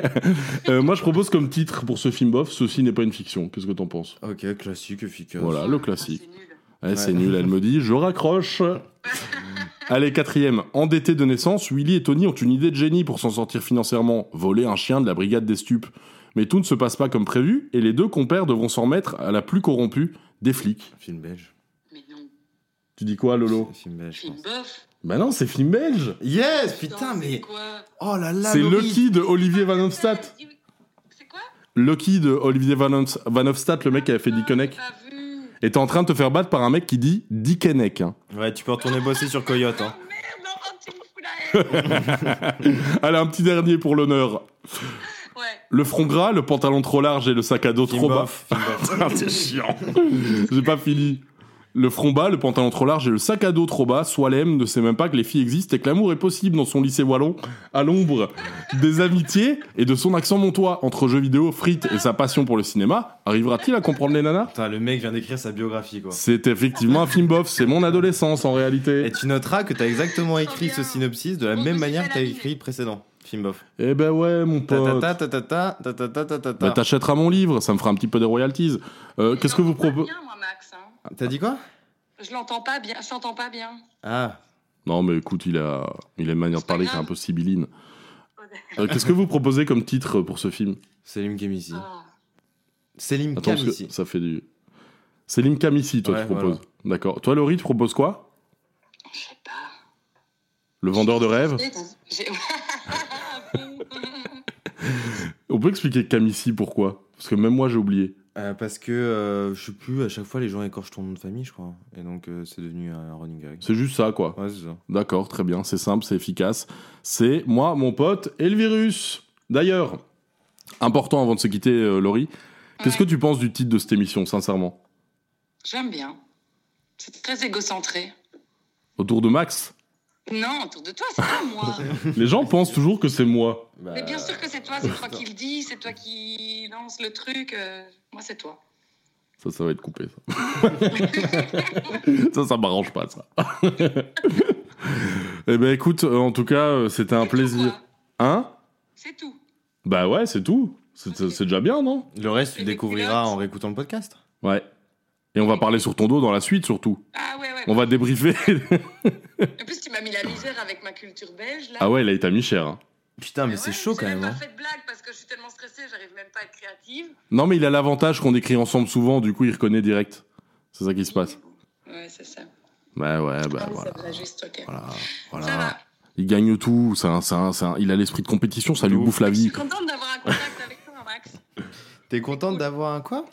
euh, moi je propose comme titre pour ce film bof, ceci n'est pas une fiction. Qu'est-ce que t'en penses? Ok, classique, efficace. Voilà, le classique. C'est nul. Ouais, c'est Ouais. nul, elle me dit, je raccroche. Allez, quatrième. Endettés de naissance, Willy et Tony ont une idée de génie pour s'en sortir financièrement, voler un chien de la brigade des stupes. Mais tout ne se passe pas comme prévu, et les deux compères devront s'en remettre à la plus corrompue des flics. Film belge. Mais non. Tu dis quoi, Lolo? Film belge. Film pense. bof. Bah non, c'est film belge Yes, Putain, mais. quoi Oh là là, C'est. Lucky de Olivier Van Hofstadt. C'est quoi Lucky de Olivier Van, Hofs- Van Hofstadt, le mec qui avait fait Dickeneck, était en train de te faire battre par un mec qui dit Dickeneck. Hein. Ouais, tu peux retourner bosser sur Coyote. Hein. Allez, un petit dernier pour l'honneur. Le front gras, le pantalon trop large et le sac à dos trop bas. bof, film bof. Ah, c'est chiant. J'ai pas fini. Le front bas, le pantalon trop large et le sac à dos trop bas, Swalem ne sait même pas que les filles existent et que l'amour est possible dans son lycée wallon, à l'ombre des amitiés et de son accent montois. Entre jeux vidéo, frites et sa passion pour le cinéma, arrivera-t-il à comprendre les nanas? Putain, le mec vient d'écrire sa biographie, quoi. C'est effectivement un film bof, c'est mon adolescence en réalité. Et tu noteras que t'as exactement écrit ce synopsis de la même manière que t'as écrit le précédent. Film bof. Eh ben ouais, mon pote. Ta ta ta ta ta ta ta ta ta ta. Bah, t'achèteras mon livre, ça me fera un petit peu des royalties. Euh, Qu'est-ce que vous proposez. T'as dit quoi Je l'entends pas bien. Je t'entends pas bien. Ah. Non, mais écoute, il a, il a une manière de parler qui est un peu sibylline. Euh, Qu'est-ce que vous proposez comme titre pour ce film? Selim Kamissi. Selim Attends, parce que Kamissi. ça fait du. Céline Camissi, toi, Ouais, tu proposes. D'accord. Toi, Laurie, tu proposes quoi? Je sais pas. Le vendeur de rêves? J'ai- On peut expliquer Camissi pourquoi? Parce que même moi, j'ai oublié. Euh, parce que euh, je sais plus, à chaque fois les gens écorchent ton nom de famille, je crois. Et donc euh, c'est devenu un running gag. C'est juste ça, quoi. Ouais, c'est ça. D'accord, très bien, c'est simple, c'est efficace. C'est moi, mon pote et le virus. D'ailleurs, important avant de se quitter, euh, Laurie, qu'est-ce que tu penses du titre de cette émission, sincèrement? J'aime bien. C'est très égocentré. Autour de Max? Non, autour de toi, c'est pas moi. Les gens pensent toujours que c'est moi. Mais bien sûr que c'est toi, c'est toi qui le dis, c'est toi qui lance le truc. Moi, c'est toi. Ça, ça va être coupé, ça. ça, ça m'arrange pas, ça. eh ben, écoute, en tout cas, euh, c'était un plaisir. Hein? C'est tout. Bah ouais, c'est tout. C'est déjà bien, non? Le reste, tu découvriras en réécoutant le podcast. Ouais. Et on va parler sur ton dos dans la suite, surtout. Ah ouais, ouais. On va débriefer. En plus, tu m'as mis la misère avec ma culture belge, là. ah ouais, là, il t'a mis cher. hein. Putain, mais c'est chaud quand J'ai même. même hein. pas fait de blague parce que je suis tellement stressée, j'arrive même pas à être créative. Non, mais il a l'avantage qu'on écrit ensemble souvent, du coup, il reconnaît direct. C'est ça qui se passe. Ouais, c'est ça. Bah ouais, bah Ah voilà. c'est vrai, juste, ok. Voilà, Ça va. voilà. Il gagne tout, c'est un- c'est un- c'est un- il a l'esprit de compétition, ça lui bouffe la Je vie. suis contente d'avoir un contact avec toi, Max. T'es contente d'avoir un quoi?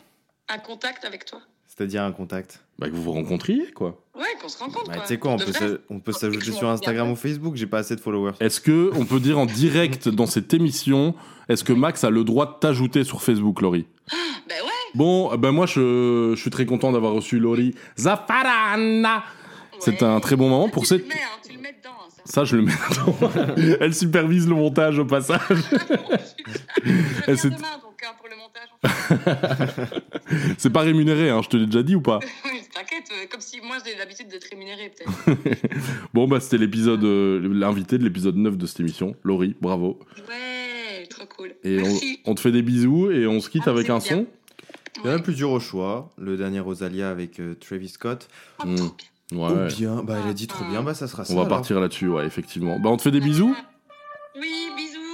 Un contact avec toi. C'est-à-dire un contact. Bah que vous vous rencontriez, quoi. Ouais, qu'on se rencontre, Bah, quoi. tu sais quoi, on peut, s'a- on peut s'ajouter sur Instagram ou Facebook, j'ai pas assez de followers. Est-ce que on peut dire en direct dans cette émission, est-ce que Max a le droit de t'ajouter sur Facebook, Laurie? Ben ouais. Bon, ben moi je, je suis très content d'avoir reçu Laurie Zafarana. C'est un très bon moment pour cette. Mais, hein, tu le mets dedans. hein, ça. Ça, je le mets dedans. Elle supervise le montage au passage. Je Elle s'est- demain, donc, hein, pour le montage. C'est pas rémunéré, hein, je te l'ai déjà dit ou pas Oui, T'inquiète, euh, comme si moi j'ai l'habitude d'être rémunérée, peut-être. Bon, bah c'était l'épisode, euh, l'invité de l'épisode 9 de cette émission. Laurie, bravo. Ouais, trop cool. Et on, Merci. on te fait des bisous et on se quitte avec un son. Il y en a plusieurs au choix. Le dernier Rosalia avec euh, Travis Scott. Mm. Ouais. Ou bien, bah elle a dit trop bien, bah ça sera ça. On va alors. partir là-dessus, ouais, effectivement. Bah on te fait des bisous. Oui, bisous.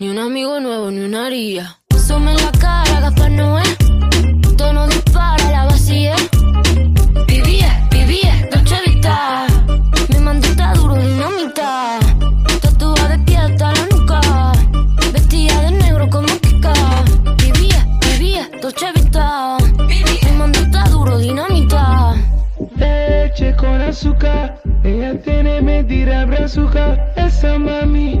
Ni un amigo nuevo, ni una haría. En la cara, gafas no es. Tono dispara, la vacía. Vivía, vivía, Dolce Vita. Mi mandita duro, dinamita. Tatuada de pie hasta la nuca. Vestida de negro como Kika. Vivía, vivía, Dolce Vita. Mi mandita duro, dinamita. Leche con azúcar, ella tiene medida brazuca. Esa mami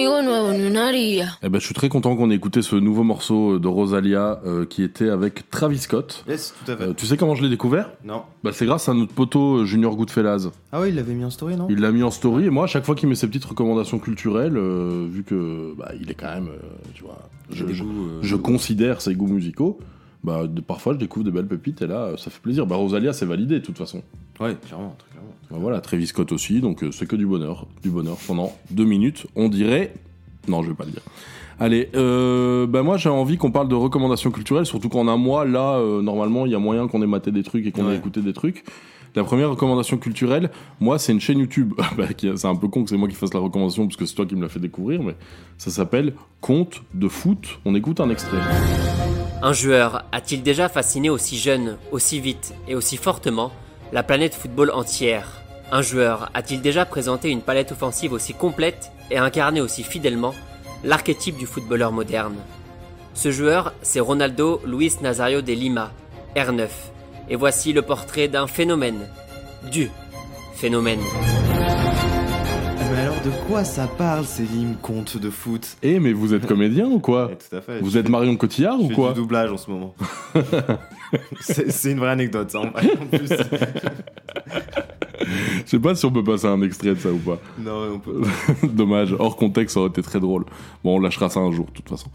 Ni un amigo nuevo, ni una haría. Eh ben, je suis très content qu'on ait écouté ce nouveau morceau de Rosalia euh, qui était avec Travis Scott. Yes, tout à fait. Euh, tu sais comment je l'ai découvert? Non. bah, C'est grâce à notre poteau euh, Junior Goodfellas. Ah ouais, il l'avait mis en story, non? Il l'a mis en story et moi, à chaque fois qu'il met ses petites recommandations culturelles, euh, vu que bah, il est quand même, euh, tu vois, je, des je- goûts, euh, je considère ses goûts musicaux. Bah, de- parfois, je découvre des belles pépites et là, euh, ça fait plaisir. Bah, Rosalia, c'est validé de toute façon. Ouais, clairement, très clairement. Bah, voilà, Travis Scott aussi, donc euh, c'est que du bonheur, du bonheur pendant deux minutes. On dirait, non, je vais pas le dire. Allez, euh, bah moi j'ai envie qu'on parle de recommandations culturelles, surtout qu'en un mois, là, euh, normalement, il y a moyen qu'on ait maté des trucs et qu'on ait Ouais. écouté des trucs. La première recommandation culturelle, moi, c'est une chaîne YouTube. Bah, c'est un peu con que c'est moi qui fasse la recommandation parce que c'est toi qui me l'as fait découvrir, mais ça s'appelle Conte de foot. On écoute un extrait. Un joueur a-t-il déjà fasciné aussi jeune, aussi vite et aussi fortement la planète football entière? Un joueur a-t-il déjà présenté une palette offensive aussi complète et incarné aussi fidèlement l'archétype du footballeur moderne? Ce joueur, c'est Ronaldo Luis Nazario de Lima, R9. Et voici le portrait d'un phénomène. Du phénomène. De quoi ça parle, ces lignes contes de foot? Eh, mais vous êtes comédien ou quoi? Tout à fait. Vous Je êtes fais- Marion Cotillard je ou fais quoi? du doublage en ce moment. c'est une vraie anecdote, ça, en plus. Je sais pas si on peut passer un extrait de ça ou pas. Non, on peut Dommage, hors contexte, ça aurait été très drôle. Bon, on lâchera ça un jour, de toute façon.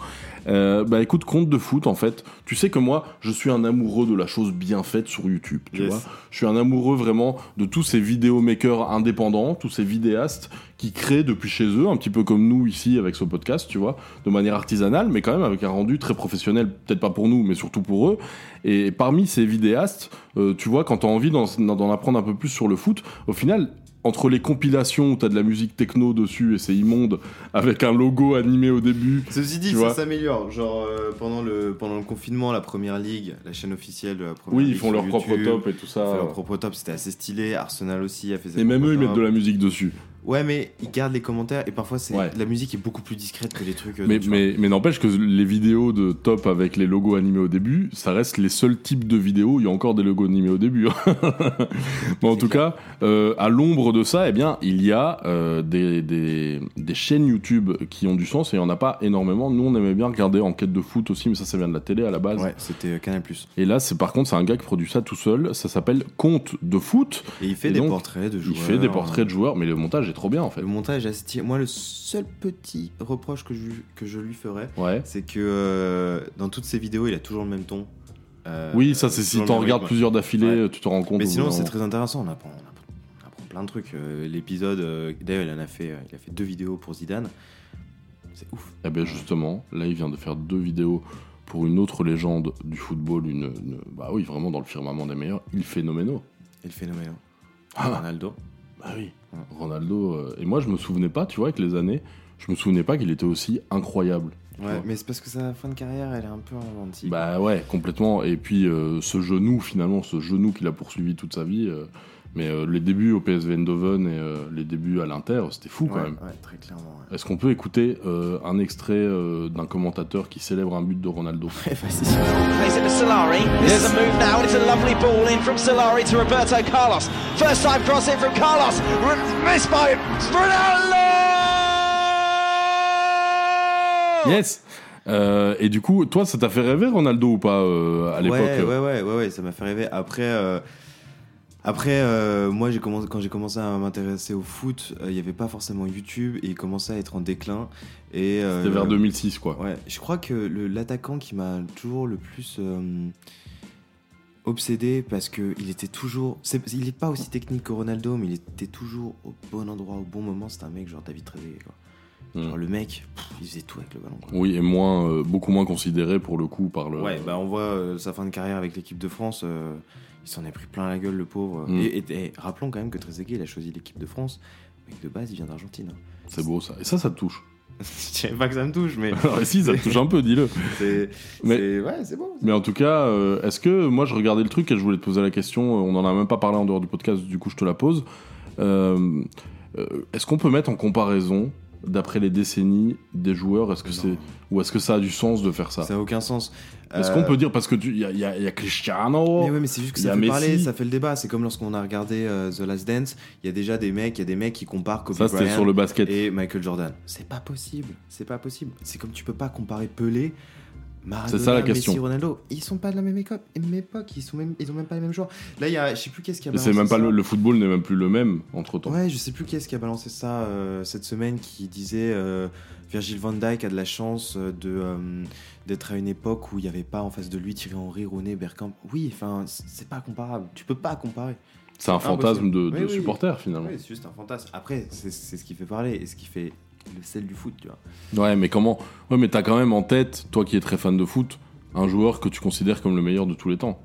Euh, bah écoute, conte de foot, en fait. Tu sais que moi, je suis un amoureux de la chose bien faite sur YouTube, tu Yes. vois. Je suis un amoureux vraiment de tous ces vidéomakers indépendants, tous ces vidéastes qui créent depuis chez eux, un petit peu comme nous ici avec ce podcast, tu vois, de manière artisanale, mais quand même avec un rendu très professionnel, peut-être pas pour nous, mais surtout pour eux. Et parmi ces vidéastes, euh, tu vois, quand t'as envie d'en d'en apprendre un peu plus sur le foot, au final, entre les compilations où t'as de la musique techno dessus et c'est immonde, avec un logo animé au début. Ceci dit, ça s'améliore. Genre, euh, pendant, le, pendant le confinement, la première ligue, la chaîne officielle de la première Oui, ils ligue font leur propre top et tout ça. Ils font leur propre top, c'était assez stylé. Arsenal aussi a fait ses Et même eux, ils mettent de la musique dessus. Ouais, mais ils gardent les commentaires et parfois c'est Ouais. la musique est beaucoup plus discrète que les trucs. euh, Mais, mais, mais n'empêche que les vidéos de top avec les logos animés au début, ça reste les seuls types de vidéos où il y a encore des logos animés au début. hein. bon, en tout cas, euh, à l'ombre de ça, eh bien, il y a euh, des, des, des chaînes YouTube qui ont du sens et il n'y en a pas énormément. Nous, on aimait bien regarder Enquête de foot aussi, mais ça, ça vient de la télé à la base. Ouais, c'était Canal+. Et là, c'est par contre, c'est un gars qui produit ça tout seul. Ça s'appelle Conte de foot. Et il fait des portraits de Il joueurs. fait des portraits de joueurs, mais le montage est trop bien en fait. Le montage est. Moi, le seul petit reproche que je, que je lui ferais, Ouais. c'est que euh, dans toutes ses vidéos, il a toujours le même ton. Euh, Oui, ça, c'est si t'en regardes plusieurs d'affilée, Ouais. tu te rends compte. Mais sinon, c'est très intéressant. On apprend, on apprend, on apprend plein de trucs. Euh, L'épisode, d'ailleurs, il en a fait, il a fait deux vidéos pour Zidane. C'est ouf. Eh bien justement, là il vient de faire deux vidéos pour une autre légende du football, une, une- bah oui vraiment dans le firmament des meilleurs, il phénoménal. Il phénoménal. Ah. Ronaldo. Bah oui. Ronaldo. euh, et moi je me souvenais pas, tu vois, avec les années, je me souvenais pas qu'il était aussi incroyable. Ouais, mais c'est parce que sa fin de carrière, elle est un peu ralentie. Bah ouais, complètement. Et puis euh, ce genou finalement, ce genou qu'il a poursuivi toute sa vie. euh, mais euh, les débuts au PSV Eindhoven et euh, les débuts à l'Inter, c'était fou quand Ouais, même. ouais, très clairement. ouais. Est-ce qu'on peut écouter euh, un extrait euh, d'un commentateur qui célèbre un but de Ronaldo? Plays it to Solari? This is a move now, and it's a lovely ball in from Solari to Roberto Carlos. First time cross in from Carlos. Missed by Ronaldo! Yes Euh, Et du coup, toi, ça t'a fait rêver Ronaldo ou pas euh, à l'époque? Ouais, ouais, ouais, ouais, ouais, ça m'a fait rêver. Après, euh, après euh, moi, j'ai commencé, quand j'ai commencé à m'intéresser au foot, euh, il n'y avait pas forcément YouTube et il commençait à être en déclin. Et, euh, C'était vers 2006, quoi. Ouais, je crois que le- l'attaquant qui m'a toujours le plus euh, obsédé parce que il était toujours. c'est- il n'est pas aussi technique que Ronaldo, mais il était toujours au bon endroit, au bon moment. C'était un mec genre David Trezeguet, quoi. Genre le mec, pff, il faisait tout avec le ballon. Quoi. Oui, et moins, euh, beaucoup moins considéré pour le coup par le. Ouais, bah on voit euh, sa fin de carrière avec l'équipe de France. euh, il s'en est pris plein la gueule, le pauvre. Mm. Et, et- et rappelons quand même que Trezeguet, il a choisi l'équipe de France. Mais de base, il vient d'Argentine. hein. C'est beau ça. Et ça, ça te touche. Je dirais pas que ça me touche, mais. Alors, si, ça te touche un peu, dis-le. C'est. Mais- Ouais, c'est bon. Mais en tout cas, euh, est-ce que moi je regardais le truc et je voulais te poser la question, on en a même pas parlé en dehors du podcast, du coup je te la pose. Euh, euh, est-ce qu'on peut mettre en comparaison, d'après les décennies, des joueurs Est-ce que c'est ou est-ce que ça a du sens de faire ça? Ça a aucun sens. Est-ce Euh, qu'on peut dire parce que il y, a- y a- y a Cristiano, Mais ouais, mais c'est juste que ça fait Messi. parler, ça fait le débat. C'est comme lorsqu'on a regardé euh, The Last Dance, il y a déjà des mecs, il y a des mecs qui comparent Kobe Ça, Bryant sur le basket. et Michael Jordan. C'est pas possible, c'est pas possible. C'est comme tu peux pas comparer Pelé, Maradona, C'est ça la question. Messi, Ronaldo. Ils sont pas de la même éco- même époque, ils sont même, ils ont même pas les mêmes joueurs. Là, il y a, je sais plus qu'est-ce qui a balancé c'est même pas ça. le, le football n'est même plus le même entre temps. Ouais, je sais plus qui est-ce qui a balancé ça euh, cette semaine qui disait euh, Virgil van Dijk a de la chance euh, de euh, d'être à une époque où il n'y avait pas en face de lui Thierry Henry, Rooney, Bergkamp. Oui, enfin, c'est pas comparable. Tu peux pas comparer. C'est un fantasme de- de supporter, finalement. Oui, c'est juste un fantasme. Après, c'est c'est ce qui fait parler et ce qui fait le sel du foot, tu vois. Ouais, mais comment Ouais, mais t'as quand même en tête, toi qui es très fan de foot, un joueur que tu considères comme le meilleur de tous les temps.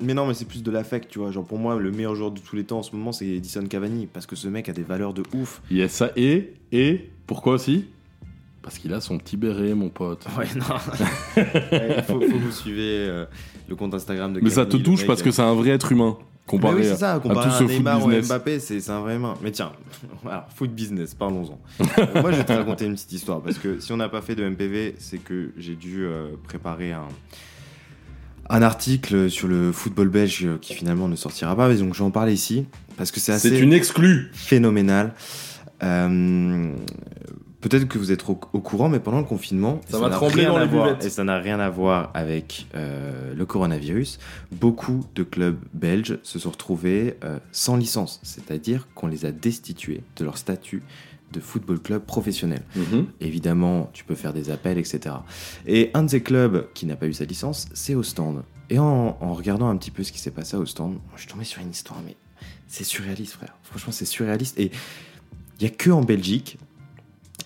Mais non, mais c'est plus de l'affect, tu vois. Genre pour moi, le meilleur joueur de tous les temps en ce moment, c'est Edison Cavani parce que ce mec a des valeurs de ouf. Il y a ça et et pourquoi aussi? Parce qu'il a son petit béret, mon pote. Ouais, non. Ouais, Il faut, faut que vous suivez euh, le compte Instagram de Mais ça te touche mec, parce que euh, c'est un vrai être humain comparé oui, à- ça, à, comparé à, ce foot Neymar ou à. Mbappé, c'est un vrai humain. Mais tiens, voilà, foot business, parlons-en. Euh, moi, je vais te raconter une petite histoire parce que si on n'a pas fait de MPV, c'est que j'ai dû euh, préparer un, un article sur le football belge euh, qui finalement ne sortira pas. Mais donc, je vais en parler ici parce que c'est assez. C'est une exclue. Phénoménal. Euh, Peut-être que vous êtes au, au courant, mais pendant le confinement, Ça trembler rien dans les voir-. Et ça n'a rien à voir avec euh, le coronavirus. Beaucoup de clubs belges se sont retrouvés euh, sans licence, c'est-à-dire qu'on les a destitués de leur statut de football club professionnel. Mhm. Évidemment, tu peux faire des appels, etc. Et un de ces clubs qui n'a pas eu sa licence, c'est Ostende. Et en, en regardant un petit peu ce qui s'est passé à Ostende, je suis tombé sur une histoire, mais c'est surréaliste, frère. Franchement, c'est surréaliste. Et il n'y a que en Belgique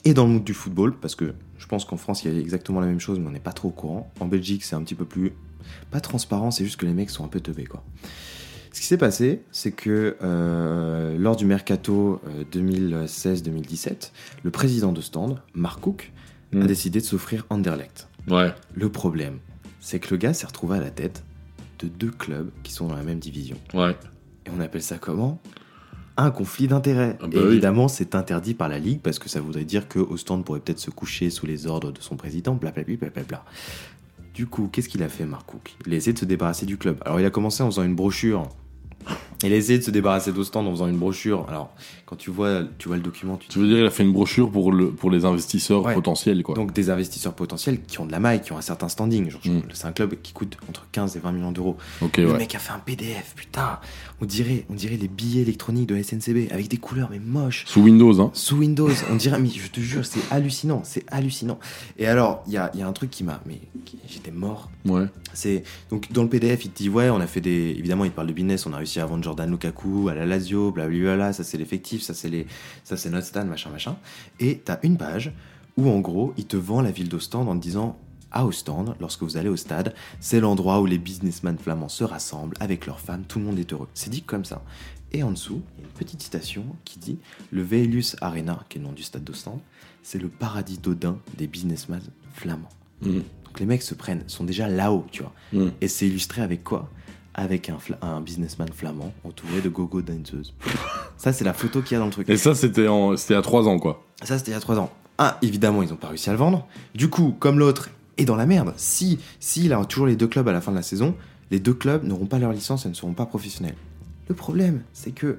et dans le monde du football, parce que je pense qu'en France, il y a exactement la même chose, mais on n'est pas trop au courant. En Belgique, c'est un petit peu plus. Pas transparent, c'est juste que les mecs sont un peu teubés, quoi. Ce qui s'est passé, c'est que euh, lors du mercato euh, 2016-2017, le président de stand, Mark Cook, a décidé de s'offrir Anderlecht. Ouais. Le problème, c'est que le gars s'est retrouvé à la tête de deux clubs qui sont dans la même division. Ouais. Et on appelle ça comment? Un conflit d'intérêts. bah Et oui. évidemment, c'est interdit par la Ligue parce que ça voudrait dire que Ostende pourrait peut-être se coucher sous les ordres de son président, blablabla. blablabla. Du coup, qu'est-ce qu'il a fait, Mark Cook? Il a essayé de se débarrasser du club. Alors, il a commencé en faisant une brochure. Il a essayé de se débarrasser d'Ostende en faisant une brochure. Alors, quand tu vois, tu vois le document, tu Tu veux dire, il a fait une brochure pour, le, pour les investisseurs Ouais. potentiels, quoi. donc des investisseurs potentiels qui ont de la maille, qui ont un certain standing. Genre, Mm. C'est un club qui coûte entre 15 et 20 millions d'euros. Ok, le ouais. mec a fait un PDF, putain. On dirait, on dirait les billets électroniques de la SNCB avec des couleurs mais moches. Sous Windows, hein. Sous Windows, on dirait, mais je te jure, c'est hallucinant, c'est hallucinant. Et alors, il y a, y a un truc qui m'a, mais j'étais mort. Ouais. C'est donc dans le PDF, il te dit ouais, on a fait des, évidemment, il parle de business, on a réussi à vendre Jordan Lukaku à la Lazio, blablabla, ça c'est l'effectif, ça c'est les, ça c'est notre stade, machin, machin. Et t'as une page où en gros, il te vend la ville d'Ostende en te disant à Ostende, lorsque vous allez au stade, c'est l'endroit où les businessmen flamands se rassemblent avec leurs femmes, tout le monde est heureux. C'est dit comme ça. Et en dessous, il y a une petite citation qui dit Le Veilus Arena, qui est le nom du stade d'Ostende, c'est le paradis d'Odin des businessmen flamands. Mhm. Donc les mecs se prennent, sont déjà là-haut, tu vois. Mhm. Et c'est illustré avec quoi? Avec un, businessman flamand entouré de gogo danseuses. ça, c'est la photo qu'il y a dans le truc. Et ça, c'était en... c'était à 3 ans, quoi. Ça, c'était il y a 3 ans. Ah, évidemment, ils n'ont pas réussi à le vendre. Du coup, comme l'autre est dans la merde, si, si il a toujours les deux clubs à la fin de la saison, les deux clubs n'auront pas leur licence et ne seront pas professionnels. Le problème, c'est que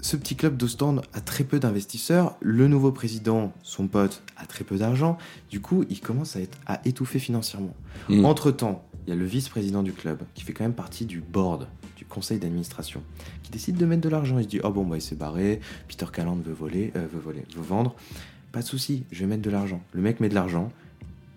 ce petit club d'Ostende a très peu d'investisseurs. Le nouveau président, son pote, a très peu d'argent. Du coup, il commence à, être, à étouffer financièrement. Mm. Entre-temps, il y a le vice-président du club, qui fait quand même partie du board, du conseil d'administration, qui décide de mettre de l'argent. Il se dit, oh bon, bah, il s'est barré, Peter Calland veut voler, euh, veut voler, veut vendre. Pas de souci, je vais mettre de l'argent. Le mec met de l'argent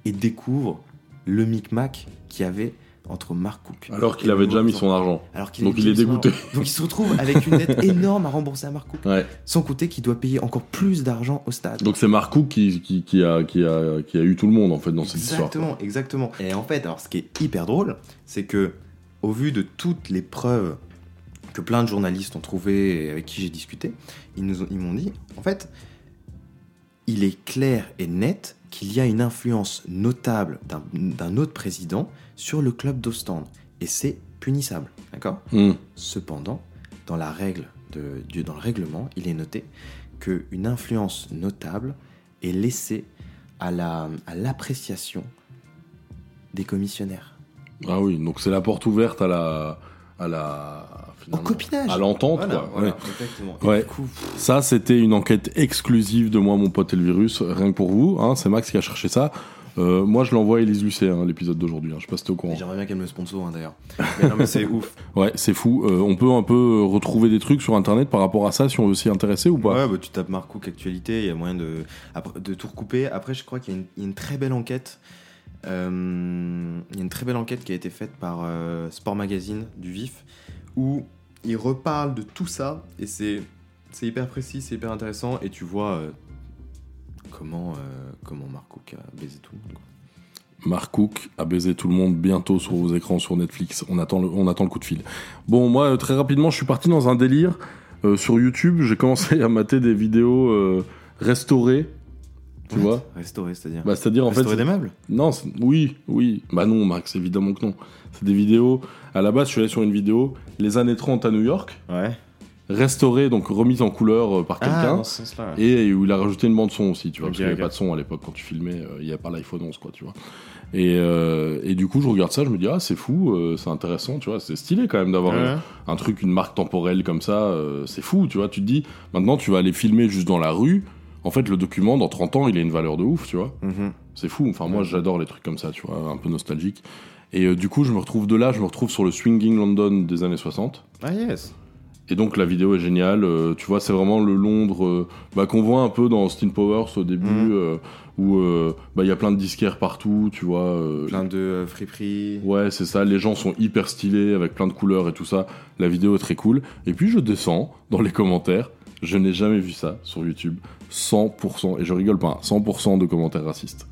et découvre le micmac qu'il y avait entre Mark Cook. Alors qu'il avait déjà mis son argent. Alors qu'il Donc il est dégoûté. Donc il se retrouve avec une dette énorme à rembourser à Mark Cook. Ouais. Sans compter qu'il doit payer encore plus d'argent au stade. Donc c'est Marcou qui, qui, qui, a, qui, a, qui a eu tout le monde, en fait, dans cette histoire. Exactement, exactement. Et en fait, alors ce qui est hyper drôle, c'est que au vu de toutes les preuves que plein de journalistes ont trouvées et avec qui j'ai discuté, ils nous ont- ils m'ont dit, en fait, il est clair et net qu'il y a une influence notable d'un- autre président sur le club d'Ostende. Et c'est punissable. D'accord Mm. Cependant, dans, la règle de, du- dans le règlement, il est noté qu'une influence notable est laissée à la- à l'appréciation des commissionnaires. Ah oui, donc c'est la porte ouverte à la. À la copinage. À l'entente, Voilà, quoi. voilà, ouais. exactement. Et Ouais. du coup, Ça, c'était une enquête exclusive de moi, mon pote et le virus, rien que pour vous. Hein, c'est Max qui a cherché ça. Euh, moi, je l'envoie à Elise Lucet, hein, l'épisode d'aujourd'hui. hein, je sais pas si t'es au courant. J'aimerais bien qu'elle me sponsor hein, d'ailleurs. Mais non, mais c'est ouf. Ouais, c'est fou. Euh, on peut un peu retrouver des trucs sur Internet par rapport à ça, si on veut s'y intéresser ou pas Ouais, bah, tu tapes Mark Cook actualité, il y a moyen de, de tout recouper. Après, je crois qu'il y, a une- il y a une très belle enquête. Euh, il y a une très belle enquête qui a été faite par euh, Sport Magazine du Vif, où il reparle de tout ça et c'est hyper précis, c'est hyper intéressant et tu vois euh, comment euh, comment a baisé tout le monde. Mark Cook a baisé tout le monde bientôt sur vos écrans sur Netflix. On attend le, coup de fil. Bon, moi, très rapidement, je suis parti dans un délire. Sur YouTube, j'ai commencé à mater des vidéos restaurées. Tu vois Restaurer, c'est-à-dire Bah, c'est-à-dire en fait. Restaurer des meubles? Non, oui, oui. Bah non, Max, évidemment que non. C'est des vidéos. À la base, je suis allé sur une vidéo, les années 30 à New York. Ouais. Restaurée, donc remise en couleur euh, par Ah, quelqu'un. ouais. Et où il a rajouté une bande son aussi, tu vois. Parce qu'il n'y avait pas de son à l'époque quand tu filmais. euh, Il n'y avait pas l'iPhone 11, quoi, tu vois. Et, euh, et du coup, je regarde ça, je me dis, ah, c'est fou, euh, c'est intéressant, tu vois. C'est stylé quand même d'avoir Ouais. un, un truc, une marque temporelle comme ça. euh, c'est fou, tu vois. Tu te dis, maintenant, tu vas aller filmer juste dans la rue. En fait, le document, dans 30 ans, il a une valeur de ouf, tu vois. Mhm. C'est fou. Enfin, moi, j'adore les trucs comme ça, tu vois, un peu nostalgique. Et euh, du coup, je me retrouve de là, je me retrouve sur le Swinging London des années 60. Ah yes. Et donc la vidéo est géniale, euh, tu vois, c'est vraiment le Londres euh, bah, qu'on voit un peu dans Austin Powers au début, Mhm. où bah, il y a plein de disquaires partout, tu vois. Plein de friperies. Ouais, c'est ça, les gens sont hyper stylés, avec plein de couleurs et tout ça. La vidéo est très cool. Et puis je descends dans les commentaires, je n'ai jamais vu ça sur YouTube, 100%, et je rigole pas, hein, 100% de commentaires racistes.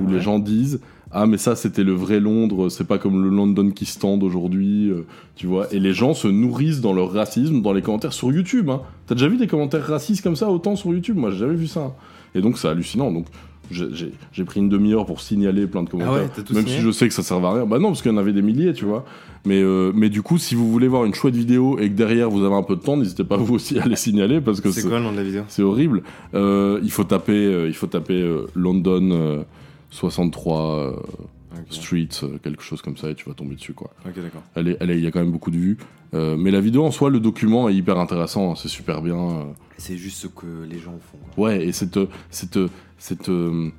Où les gens disent Ah, mais ça c'était le vrai Londres, c'est pas comme le London qui stand aujourd'hui, euh, tu vois. Et les gens se nourrissent dans leur racisme dans les commentaires sur YouTube. Hein. T'as déjà vu des commentaires racistes comme ça autant sur YouTube? Moi j'ai jamais vu ça. hein. Et donc c'est hallucinant. Donc j'ai- pris une demi-heure pour signaler plein de commentaires. Ah ouais, tout même si je sais que ça servait à rien. Bah non, parce qu'il y en avait des milliers, tu vois. Mais, euh, mais du coup, si vous voulez voir une chouette vidéo et que derrière vous avez un peu de temps, n'hésitez pas vous aussi à les signaler parce que C'est quoi le nom de la vidéo? C'est horrible. Euh, il faut taper, euh, il faut taper London euh, 63 euh, Street, quelque chose comme ça, et tu vas tomber dessus, quoi. Ok, d'accord. Elle est, elle est- il y a quand même beaucoup de vues. Mais la vidéo en soi, le document est hyper intéressant, hein, c'est super bien. C'est juste ce que les gens font. quoi. Ouais, et cette, cette, cette, euh,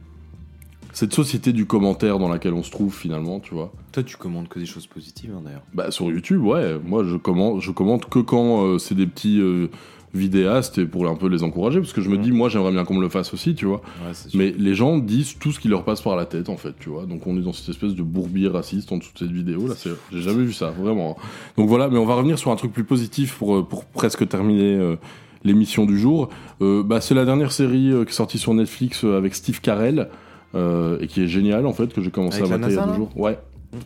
cette société du commentaire dans laquelle on se trouve finalement, tu vois. Toi, tu commandes que des choses positives, hein, d'ailleurs. Bah, sur YouTube, ouais. Moi, je commente, je commente que quand euh, c'est des petits euh, vidéastes et pour un peu les encourager, parce que je me dis, moi, j'aimerais bien qu'on me le fasse aussi, tu vois. Ouais. Mais les gens disent tout ce qui leur passe par la tête, en fait, tu vois. Donc, on est dans cette espèce de bourbier raciste en dessous de cette vidéo, là. J'ai jamais vu ça, vraiment. Donc, voilà. Mais on va revenir sur un truc plus positif pour, pour presque terminer. euh, L'émission du jour, Euh, bah, c'est la dernière série euh, qui est sortie sur Netflix euh, avec Steve Carell et qui est géniale en fait que j'ai commencé Avec à mater il y a deux jours. Ouais.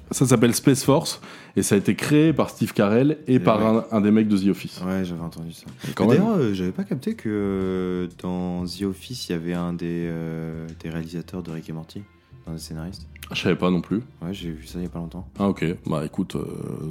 Ça s'appelle Space Force et ça a été créé par Steve Carell et, par ouais. un, un des mecs de The Office. Ouais, j'avais entendu ça. D'ailleurs, j'avais pas capté que dans The Office, il y avait un des, des réalisateurs de Rick et Morty, un des scénaristes. Je savais pas non plus. Ouais, j'ai vu ça il y a pas longtemps. Ah ok, bah écoute,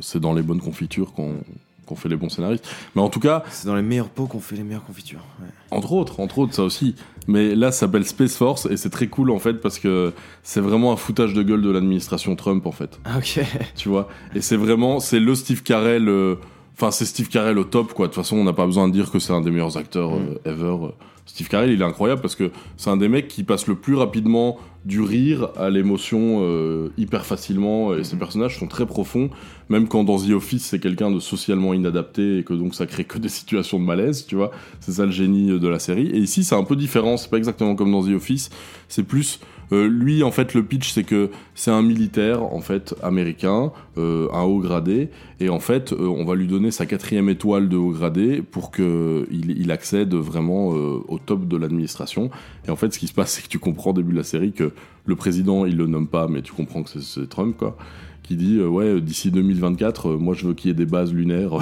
c'est dans les bonnes confitures qu'on qu'on fait les bons scénaristes. Mais en tout cas, C'est dans les meilleurs pots qu'on fait les meilleures confitures. Ouais. Entre autres, entre autres, ça aussi. Mais là, ça s'appelle Space Force et c'est très cool en fait parce que c'est vraiment un foutage de gueule de l'administration Trump en fait. Ah, ok. Tu vois? Et c'est vraiment, c'est le Steve Carell. euh, Enfin, c'est Steve Carell au top quoi. De toute façon, on n'a pas besoin de dire que c'est un des meilleurs acteurs euh, ever. Steve Carell, il est incroyable parce que c'est un des mecs qui passe le plus rapidement du rire à l'émotion euh, hyper facilement et ses personnages sont très profonds. Même quand dans The Office c'est quelqu'un de socialement inadapté et que donc ça crée que des situations de malaise tu vois. C'est ça le génie de la série. Et ici c'est un peu différent. C'est pas exactement comme dans The Office. C'est plus euh, lui en fait le pitch c'est que c'est un militaire en fait américain euh, un haut gradé et en fait euh, on va lui donner sa quatrième étoile de haut gradé pour que il, accède vraiment euh, au top de l'administration et en fait ce qui se passe c'est que tu comprends au début de la série que le président il le nomme pas mais tu comprends que c'est- Trump quoi qui dit euh, ouais d'ici 2024 euh, moi je veux qu'il y ait des bases lunaires.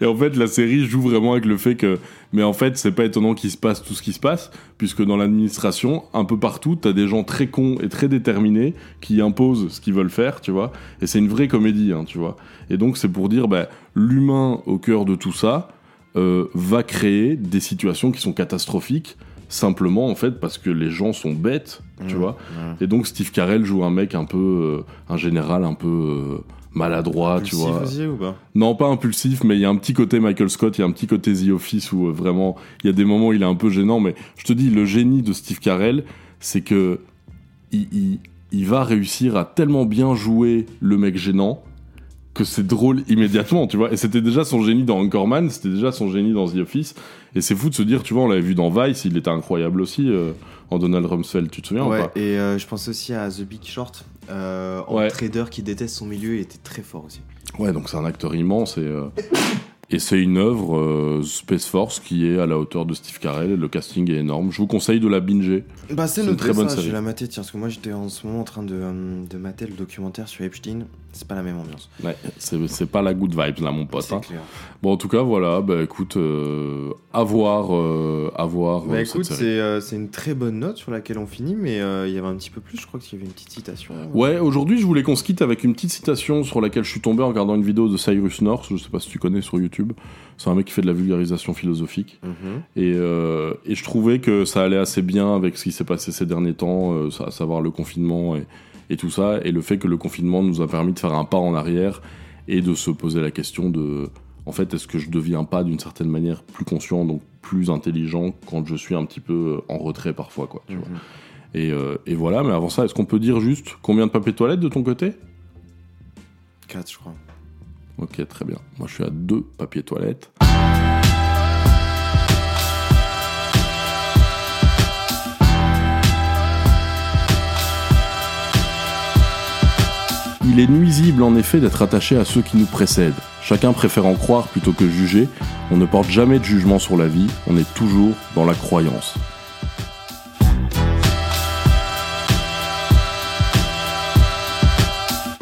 et en fait la série joue vraiment avec le fait que mais en fait c'est pas étonnant qu'il se passe tout ce qui se passe puisque dans l'administration un peu partout t'as des gens très cons et très déterminés qui imposent ce qu'ils veulent faire tu vois. Et c'est une vraie comédie hein, tu vois. Et donc c'est pour dire bah, l'humain au cœur de tout ça euh, va créer des situations qui sont catastrophiques simplement en fait parce que les gens sont bêtes, tu Mmh, vois. Et donc Steve Carell joue un mec un peu, euh, un général un peu euh, maladroit, tu vois. aussi, ou pas? Non, pas impulsif, mais il y a un petit côté Michael Scott, il y a un petit côté The Office où euh, vraiment il y a des moments où il est un peu gênant, mais je te dis le génie de Steve Carell, c'est que il, il- il va réussir à tellement bien jouer le mec gênant que c'est drôle immédiatement, tu vois. Et c'était déjà son génie dans Anchorman, c'était déjà son génie dans The Office. Et c'est fou de se dire, tu vois, on l'avait vu dans Vice, il était incroyable aussi, euh, en Donald Rumsfeld, tu te souviens ou Ouais, pas? et euh, je pense aussi à The Big Short. Euh, en Ouais. trader qui déteste son milieu, il était très fort aussi. Ouais, donc c'est un acteur immense et, et c'est une œuvre euh, Space Force qui est à la hauteur de Steve Carell le casting est énorme. Je vous conseille de la binger. Bah c'est une très bonne ça, je série. vais la mater, tiens, parce que moi j'étais en ce moment en train de, euh, de mater le documentaire sur Epstein, c'est pas la même ambiance. Ouais, c'est pas la good vibes là, mon pote. C'est hein. clair. Bon, en tout cas, voilà, bah écoute, euh, à voir, euh, à voir Bah euh, écoute, c'est euh, une très bonne note sur laquelle on finit, mais euh, il y avait un petit peu plus, je crois qu'il y avait une petite citation. Ouais, aujourd'hui, je voulais qu'on se quitte avec une petite citation sur laquelle je suis tombé en regardant une vidéo de Cyrus North, je sais pas si tu connais sur YouTube. C'est un mec qui fait de la vulgarisation philosophique. Mhm. Et, et je trouvais que ça allait assez bien avec ce qui s'est passé ces derniers temps, à savoir le confinement et, et tout ça, et le fait que le confinement nous a permis de faire un pas en arrière et de se poser la question de, en fait, est-ce que je deviens pas d'une certaine manière plus conscient, donc plus intelligent quand je suis un petit peu en retrait parfois, quoi. Tu vois. Et, euh, et voilà, mais avant ça, est-ce qu'on peut dire juste combien de papier toilette de ton côté? 4, je crois. Ok, très bien. Moi, je suis à deux papiers toilettes. Il est nuisible en effet d'être attaché à ceux qui nous précèdent. Chacun préférant croire plutôt que juger, on ne porte jamais de jugement sur la vie, on est toujours dans la croyance.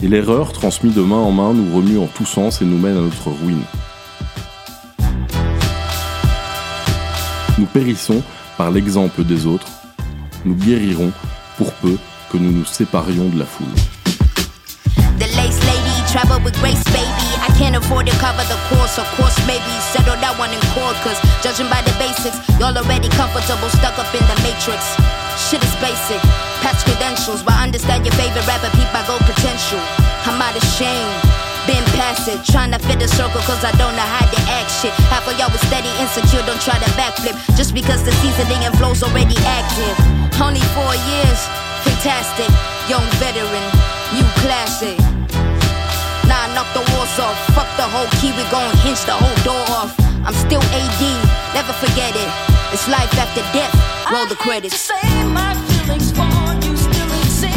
Et l'erreur, transmise de main en main, nous remue en tous sens et nous mène à notre ruine. Nous périssons par l'exemple des autres, nous guérirons pour peu que nous nous séparions de la foule. The travel with grace, baby. I can't afford to cover the course, of course, maybe settle that one in court. Cause judging by the basics, y'all already comfortable, stuck up in the matrix. Shit is basic, patch credentials, but understand your favorite rapper, peep my gold potential. I'm out of shame. Been past it, trying to fit a circle cause I don't know how to act shit. Half of y'all was steady, insecure, don't try to backflip. Just because the seasoning and flow's already active. Only four years, fantastic. Young veteran, new classic. Knock the walls off. Fuck the whole key, we gon' hinge the whole door off. I'm still AD, never forget it. It's life after death. Roll the credits. Say my feelings, won't you still exist?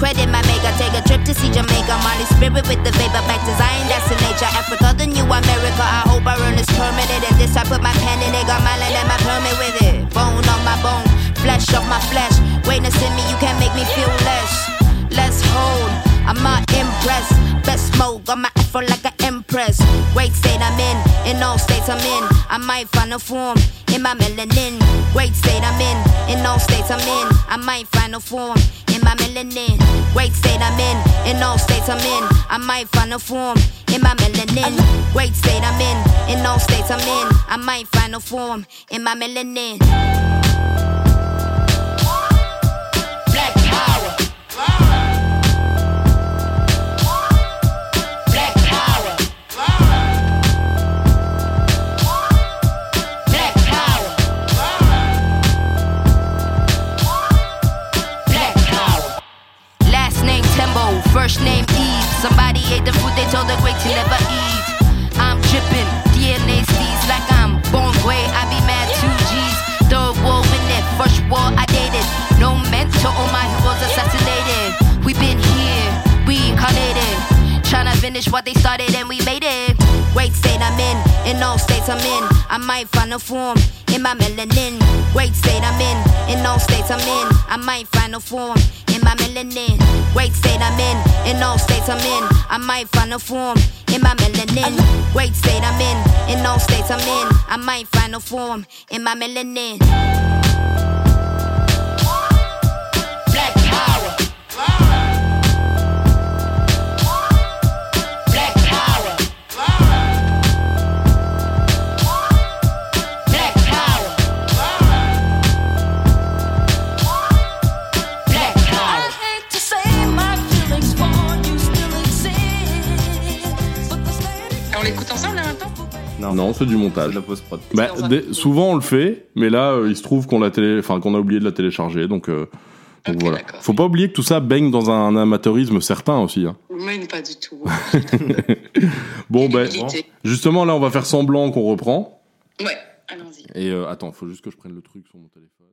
Credit my maker, take a trip to see Jamaica. Molly spirit with the vapor back to Zion, that's the nature. Africa, the new America. I hope I earn this permanent. And this I put my pen in it, got my land and my permit with it. Bone on my bone, flesh off my flesh. Greatness in me, you can't make me feel less. Let's hold, I'm not impressed. Best smoke, got my afro like an empress. Great state I'm in, in all states I'm in. I might find a form in my melanin. Great state I'm in, in all states I'm in. I might find a form in my melanin. Great state I'm in, in all states I'm in. I might find a form in my melanin. Great state I'm in, in all states I'm in. I might find a form in my melanin. I find a form in my melanin. Great state I'm in, in all states I'm in. I might find a form in my melanin. Black power. Non, c'est du montage. la post-prod. Bah, des- souvent on le fait, mais là euh, il se trouve qu'on l'a télé... enfin, qu'on a oublié de la télécharger, donc, euh, donc voilà. Faut pas oublier que tout ça baigne dans un amateurisme certain aussi. hein. Mais pas du tout. Bon ben, justement là on va faire semblant qu'on reprend. Ouais, allons-y. Et euh, attends, faut juste que je prenne le truc sur mon téléphone.